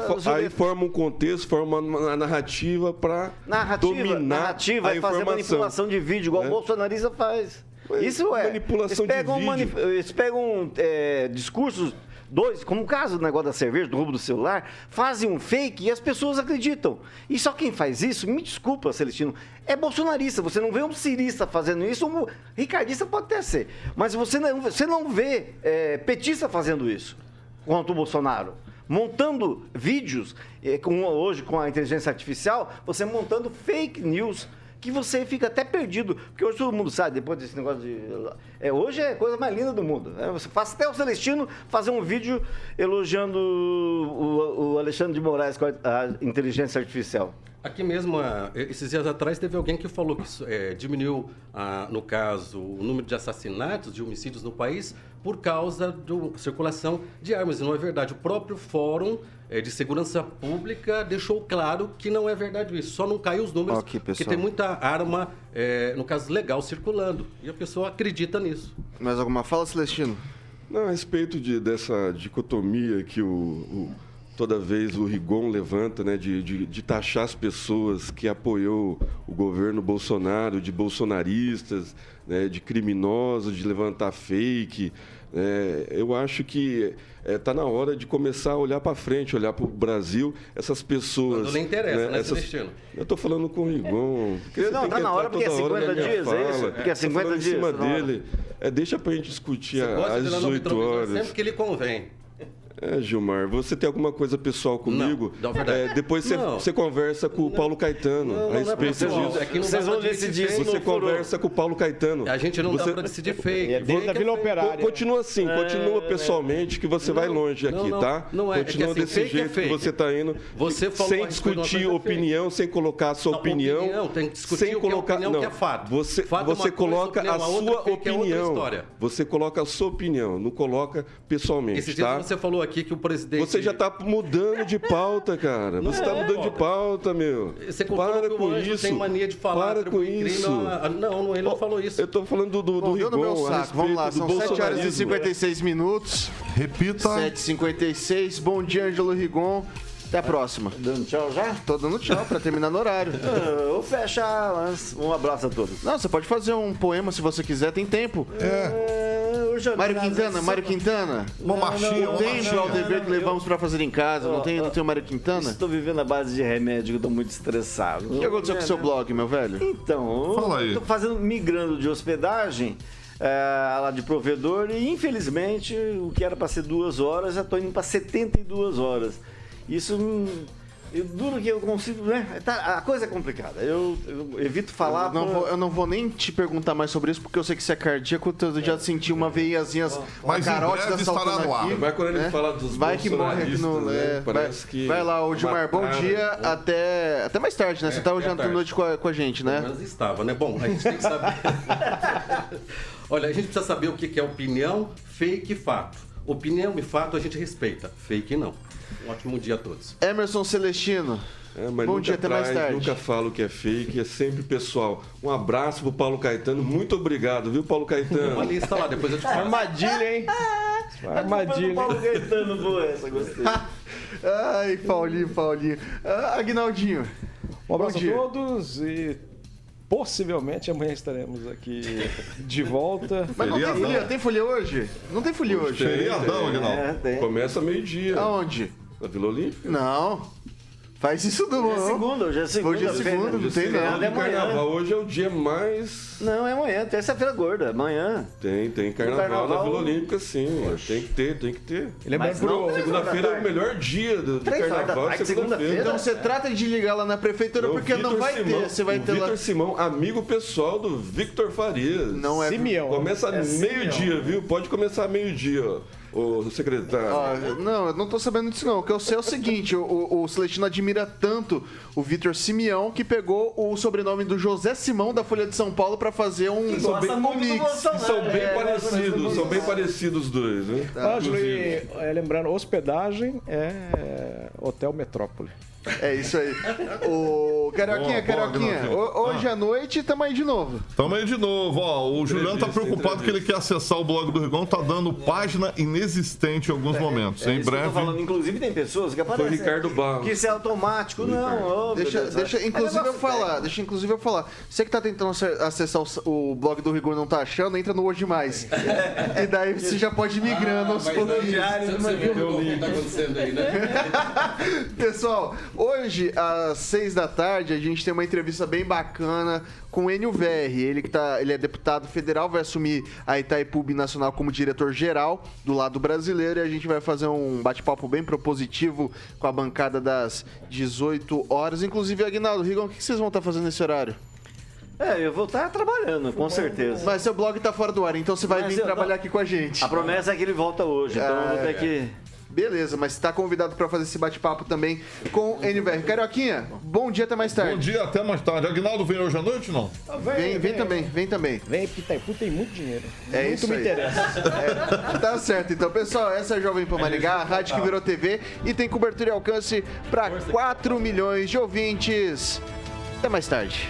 Speaker 6: forma um contexto, forma uma narrativa para dominar narrativa
Speaker 8: a é fazer manipulação de vídeo, igual né? o bolsonarista faz. Isso é.
Speaker 6: Manipulação
Speaker 8: eles pegam,
Speaker 6: de vídeo.
Speaker 8: eles pegam é, discursos dois, como o caso do negócio da cerveja, do roubo do celular, fazem um fake e as pessoas acreditam. E só quem faz isso, me desculpa, Celestino, é bolsonarista. Você não vê um cirista fazendo isso, um ricardista pode até ser. Mas você não, você não vê é, petista fazendo isso contra o Bolsonaro montando vídeos, eh, hoje com a inteligência artificial, você montando fake news que você fica até perdido, porque hoje todo mundo sabe, depois desse negócio de... É, hoje é a coisa mais linda do mundo. Né? Você faz até o Celestino fazer um vídeo elogiando o, o Alexandre de Moraes com a, a inteligência artificial.
Speaker 9: Aqui mesmo, esses dias atrás, teve alguém que falou que é, diminuiu, ah, no caso, o número de assassinatos, de homicídios no país, por causa da circulação de armas. E não é verdade. O próprio Fórum de Segurança Pública deixou claro que não é verdade isso. Só não caiu os números, okay, porque tem muita arma, é, no caso legal, circulando. E a pessoa acredita nisso.
Speaker 1: Mais alguma fala, Celestino?
Speaker 6: Não, a respeito de, dessa dicotomia que o, o toda vez o Rigon levanta, né, de, de, de, taxar as pessoas que apoiou o governo Bolsonaro, de bolsonaristas, né, de criminosos, de levantar fake. É, eu acho que está é, tá na hora de começar a olhar para frente, olhar para o Brasil, essas pessoas.
Speaker 9: Quando não interessa, né? né essas...
Speaker 6: Eu estou falando com o Rigon.
Speaker 8: Não, está na hora porque é 50 dias, fala. é isso? Porque é 50 dias.
Speaker 6: Em cima tá dele. É, deixa para a gente discutir às 18 horas.
Speaker 9: Sempre que ele convém.
Speaker 6: É, Gilmar, você tem alguma coisa pessoal comigo?
Speaker 9: Não, não
Speaker 6: é, depois você, você conversa com o Paulo Caetano
Speaker 9: não,
Speaker 6: a é respeito
Speaker 9: disso. É que não Vocês vão decidir
Speaker 6: Você conversa com o Paulo Caetano.
Speaker 9: A gente não você... dá para decidir fake. É
Speaker 7: desde a Vila Operária.
Speaker 6: Continua assim, é, continua é. pessoalmente que você vai longe aqui, tá?
Speaker 9: Não é.
Speaker 6: Continua
Speaker 9: assim,
Speaker 6: desse jeito que você está indo.
Speaker 9: Você falou
Speaker 6: sem discutir opinião, sem colocar a sua opinião.
Speaker 9: tem que discutir sem colocar, não, que é fato.
Speaker 6: Você, você coloca a sua opinião. Você coloca a sua opinião, não coloca pessoalmente,
Speaker 9: Esse dia você falou aqui que o presidente
Speaker 6: você já está mudando de pauta, cara. Você está é, mudando de pauta, meu.
Speaker 9: Você Para com isso. tem mania de falar
Speaker 6: Para com isso.
Speaker 9: Não, não, ele não falou isso.
Speaker 6: Eu estou falando do, do, do Rigon, a
Speaker 1: Vamos lá, são 7 horas e 56 minutos.
Speaker 5: Repita.
Speaker 1: 7h56. Bom dia, Ângelo Rigon. Até a próxima.
Speaker 8: Dando tchau já?
Speaker 1: Tô dando tchau pra terminar no horário.
Speaker 8: Eu fecho um abraço a todos.
Speaker 1: Não, você pode fazer um poema se você quiser, tem tempo.
Speaker 5: É.
Speaker 1: é Mário Quintana, Mário Quintana.
Speaker 5: Uma marchinha,
Speaker 1: uma Tempo ao dever que levamos pra fazer em casa. Não tem, não tem o Mário Quintana?
Speaker 8: Estou vivendo a base de remédio, eu tô muito estressado.
Speaker 1: O que aconteceu com o seu blog, meu velho?
Speaker 8: Então, Fala aí. tô fazendo, migrando de hospedagem é, lá de provedor e infelizmente o que era para ser duas horas já estou indo para 72 horas. Isso eu duro que eu consigo, né? Tá, a coisa é complicada. Eu, eu evito falar.
Speaker 1: Eu não, vou, eu não vou nem te perguntar mais sobre isso, porque eu sei que você é cardíaco, eu já senti uma veiazinha,
Speaker 5: Mas carote da
Speaker 6: estará no ar. Vai quando ele né? fala dos
Speaker 1: Vai que morre aqui no. Né? É, Parece vai, que. Vai lá, o Gilmar, bom dia. Até, até mais tarde, né? É, você estava jantando noite com a, com a gente, né?
Speaker 9: Mas estava, né? Bom, a gente tem que saber. Olha, a gente precisa saber o que é opinião, fake e fato. Opinião e fato a gente respeita. Fake não. Um ótimo dia a todos.
Speaker 1: Emerson Celestino.
Speaker 6: É, mas
Speaker 1: Bom dia, até mais
Speaker 6: traz,
Speaker 1: tarde.
Speaker 6: Nunca falo que é fake, é sempre pessoal. Um abraço pro Paulo Caetano. Muito obrigado, viu, Paulo Caetano?
Speaker 9: Uma lista lá, depois eu te falo.
Speaker 7: Armadilha, hein? Armadilha.
Speaker 8: Paulo Gaetano, boa essa, gostei.
Speaker 1: Ai, Paulinho, Paulinho. Ah, Agnaldinho.
Speaker 7: Um abraço
Speaker 1: Bom dia.
Speaker 7: a todos e possivelmente amanhã estaremos aqui de volta.
Speaker 1: Mas não tem folia? Tem folia hoje? Não tem folia hoje.
Speaker 5: Feriadão, Aguinaldo.
Speaker 8: É, tem.
Speaker 6: Começa meio-dia.
Speaker 1: Aonde?
Speaker 6: Na Vila Olímpica.
Speaker 1: Não. Faz isso não.
Speaker 8: Hoje é segunda, hoje é segunda.
Speaker 1: Hoje é segunda, não tem não.
Speaker 8: é
Speaker 6: carnaval.
Speaker 8: amanhã.
Speaker 6: Hoje é o dia mais.
Speaker 8: Não, é amanhã, terça-feira gorda, amanhã.
Speaker 6: Tem, tem carnaval,
Speaker 8: carnaval-
Speaker 6: na Vila Olímpica, sim. Tem que ter, tem que ter.
Speaker 7: E
Speaker 8: Mas não,
Speaker 7: pro,
Speaker 6: Segunda-feira é o melhor dia do, do carnaval, é segunda-feira.
Speaker 1: Então você trata de ligar lá na prefeitura
Speaker 6: É
Speaker 1: porque não vai
Speaker 6: Simão,
Speaker 1: ter. Você vai ter lá.
Speaker 6: Vitor Simão, amigo pessoal do Victor Farias.
Speaker 1: Não é.
Speaker 7: Simeão.
Speaker 6: Começa meio-dia, viu? Pode começar meio-dia, ó, ô secretário.
Speaker 1: Ó, não, eu não tô sabendo disso não. O que eu sei é o seguinte, o, o, o Celestino admira tanto o Vitor Simeão que pegou o sobrenome do José Simão da Folha de São Paulo pra fazer um,
Speaker 6: São bem-
Speaker 1: um mix.
Speaker 6: São bem
Speaker 1: É,
Speaker 6: parecidos, são bem parecidos os dois, né? Inclusive.
Speaker 7: e, é, lembrando, hospedagem é Hotel Metrópole.
Speaker 1: É isso aí. O Carioquinha,
Speaker 5: Boa, boa,
Speaker 1: Carioquinha, ho- hoje à noite tamo aí de novo.
Speaker 5: Tamo aí de novo, ó. O Juliano tá preocupado que ele quer acessar o blog do Rigon, tá dando página inexistente em alguns momentos.
Speaker 8: É
Speaker 5: em
Speaker 8: isso que eu tô
Speaker 5: breve.
Speaker 8: falando. Inclusive tem pessoas que aparecem.
Speaker 6: Foi o Ricardo Barros.
Speaker 8: Que isso é automático. Não, ô,
Speaker 1: Deixa,
Speaker 8: meu Deus,
Speaker 1: deixa
Speaker 8: é
Speaker 1: inclusive eu falar, deixa inclusive eu falar. Você que tá tentando ace- acessar o, o blog do Rigor e não tá achando, entra no Hoje Mais. e daí você já pode ir migrando aos pouquinhos.
Speaker 9: Você viu o que tá acontecendo aí, né?
Speaker 1: Pessoal, hoje às seis da tarde a gente tem uma entrevista bem bacana com o Enio VR. Ele que tá, ele é deputado federal, vai assumir a Itaipu Nacional como diretor-geral do lado brasileiro e a gente vai fazer um bate-papo bem propositivo com a bancada das 18 horas. Inclusive, Aguinaldo, Rigon, o que vocês vão estar fazendo nesse horário?
Speaker 8: É, eu vou estar trabalhando, com certeza.
Speaker 1: Mas seu blog tá fora do ar, então você vai
Speaker 8: Mas
Speaker 1: vir trabalhar aqui com a gente.
Speaker 8: A promessa é que ele volta hoje, então eu vou ter que.
Speaker 1: Beleza, mas você tá convidado para fazer esse bate-papo também com o NVR. Carioquinha, bom dia, até mais tarde.
Speaker 5: Bom dia, até mais tarde. Aguinaldo vem hoje à noite, não?
Speaker 1: Vem, vem também, vem também.
Speaker 7: Vem, porque Itaipu tem muito dinheiro.
Speaker 1: É
Speaker 7: muito
Speaker 1: isso
Speaker 7: me
Speaker 1: aí.
Speaker 7: interessa.
Speaker 1: É, tá certo, então, pessoal, essa é a Jovem Pan Maringá, a rádio que virou TV e tem cobertura e alcance para 4 milhões de ouvintes. Até mais tarde.